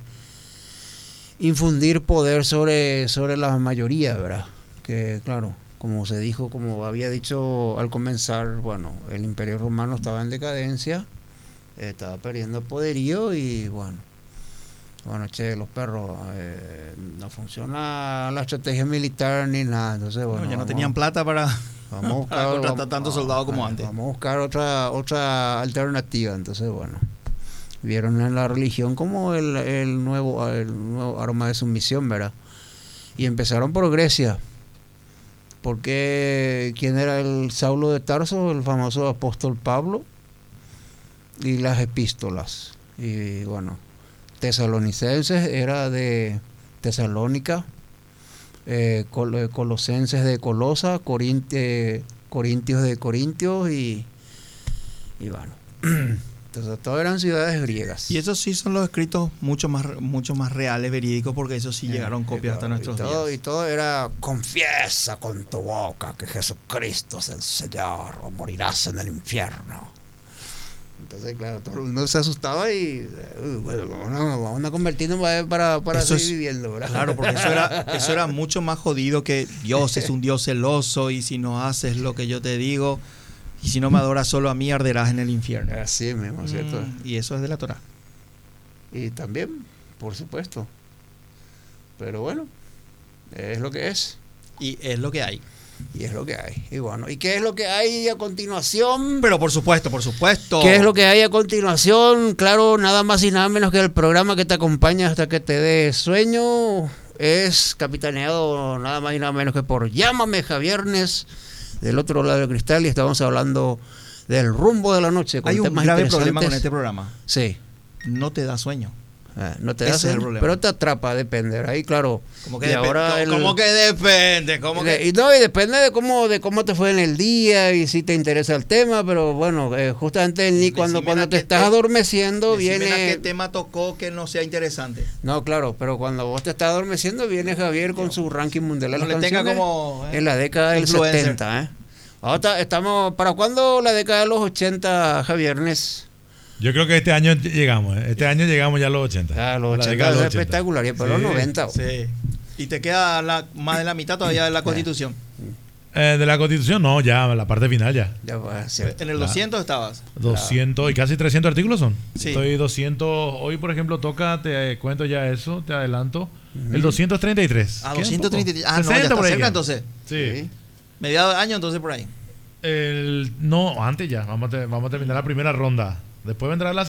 Speaker 7: infundir poder sobre, sobre la mayoría, ¿verdad? Que claro, como se dijo, como había dicho al comenzar, bueno, el imperio romano estaba en decadencia, eh, estaba perdiendo poderío y bueno, bueno, che, los perros, eh, no funciona la estrategia militar ni nada. Entonces, bueno,
Speaker 6: ya no tenían plata para,
Speaker 7: Vamos a buscar,
Speaker 6: contratar tantos soldados como antes.
Speaker 7: Vamos a buscar otra, otra alternativa. Entonces, bueno, vieron en la religión como el, el nuevo, el nuevo arma de sumisión, ¿verdad? Y empezaron por Grecia. Porque, ¿quién era el Saulo de Tarso? El famoso apóstol Pablo. Y las epístolas. Y bueno, tesalonicenses era de Tesalónica. eh, eh, Colosenses de Colosa, Corint- Corintios de Corintios y, y bueno. Todas eran ciudades griegas.
Speaker 6: Y esos sí son los escritos mucho más, mucho más reales, verídicos, porque esos sí llegaron copias hasta nuestros
Speaker 7: y todo,
Speaker 6: días.
Speaker 7: y todo era confiesa con tu boca que Jesucristo es el Señor o morirás en el infierno. Entonces, claro, todo el mundo se asustaba y eh, bueno, vamos a, vamos a convertirnos para, para, para
Speaker 6: Eso
Speaker 7: seguir
Speaker 6: es-
Speaker 7: viviendo, ¿verdad?
Speaker 6: Claro, porque eso era, eso era mucho más jodido que Dios es un Dios celoso y si no haces lo que yo te digo y si no me adoras solo a mí arderás en el infierno.
Speaker 7: Así mismo, ¿cierto?
Speaker 6: Mm, y eso es de la Torah.
Speaker 7: Y también, por supuesto. Pero bueno, es lo que es.
Speaker 6: Y es lo que hay.
Speaker 7: Y es lo que hay. Y bueno, ¿y qué es lo que hay a continuación?
Speaker 6: Pero por supuesto, por supuesto.
Speaker 7: ¿Qué es lo que hay a continuación? Claro, nada más y nada menos que el programa que te acompaña hasta que te dé sueño. Es capitaneado nada más y nada menos que por Llámame Javiernes del otro lado del cristal y estamos hablando del rumbo de la noche con
Speaker 6: Hay un grave problema con este programa.
Speaker 7: Sí.
Speaker 6: No te da sueño.
Speaker 7: Ah, no te
Speaker 6: problema.
Speaker 7: pero te atrapa, depende. Ahí, claro.
Speaker 6: Como que,
Speaker 7: y
Speaker 6: depe-
Speaker 7: ahora el-
Speaker 6: como que depende. Como que...
Speaker 7: y no, y depende de cómo, de cómo te fue en el día y si te interesa el tema, pero bueno, eh, justamente ni cuando, cuando te estás
Speaker 6: te-
Speaker 7: adormeciendo viene...
Speaker 6: qué tema tocó que no sea interesante.
Speaker 7: No, claro, pero cuando vos te estás adormeciendo viene Javier con su ranking mundial de
Speaker 6: No
Speaker 7: las
Speaker 6: le tenga como, eh,
Speaker 7: en la década del
Speaker 6: influencer.
Speaker 7: 70, ¿eh? Ahora estamos, ¿para cuándo la década de los 80, Javiernes?
Speaker 8: Yo creo que este año llegamos. ¿eh? Este año llegamos ya a los 80.
Speaker 7: Ah, los
Speaker 8: A la
Speaker 7: 80
Speaker 8: década de
Speaker 7: es
Speaker 8: los 80.
Speaker 7: espectacular, y para los
Speaker 8: Sí.
Speaker 7: 90.
Speaker 6: Sí. Y te queda la- más de la mitad todavía de la constitución.
Speaker 8: Eh, de la constitución, no, ya, la parte final ya.
Speaker 7: Ya a ser.
Speaker 6: En el 200 estabas.
Speaker 8: 200 y casi 300 artículos son.
Speaker 6: Sí.
Speaker 8: Estoy 200. Hoy, por ejemplo, toca, te cuento ya eso, te adelanto. El 233.
Speaker 6: Ah,
Speaker 8: Queda
Speaker 6: 233.
Speaker 8: poco.
Speaker 6: Ah, no, ya
Speaker 8: 60
Speaker 6: está
Speaker 8: por ahí
Speaker 6: cerca entonces.
Speaker 8: Sí.
Speaker 6: Mediados de año entonces por ahí.
Speaker 8: El, no, antes ya. Vamos a, vamos a terminar la primera ronda. Después vendrá la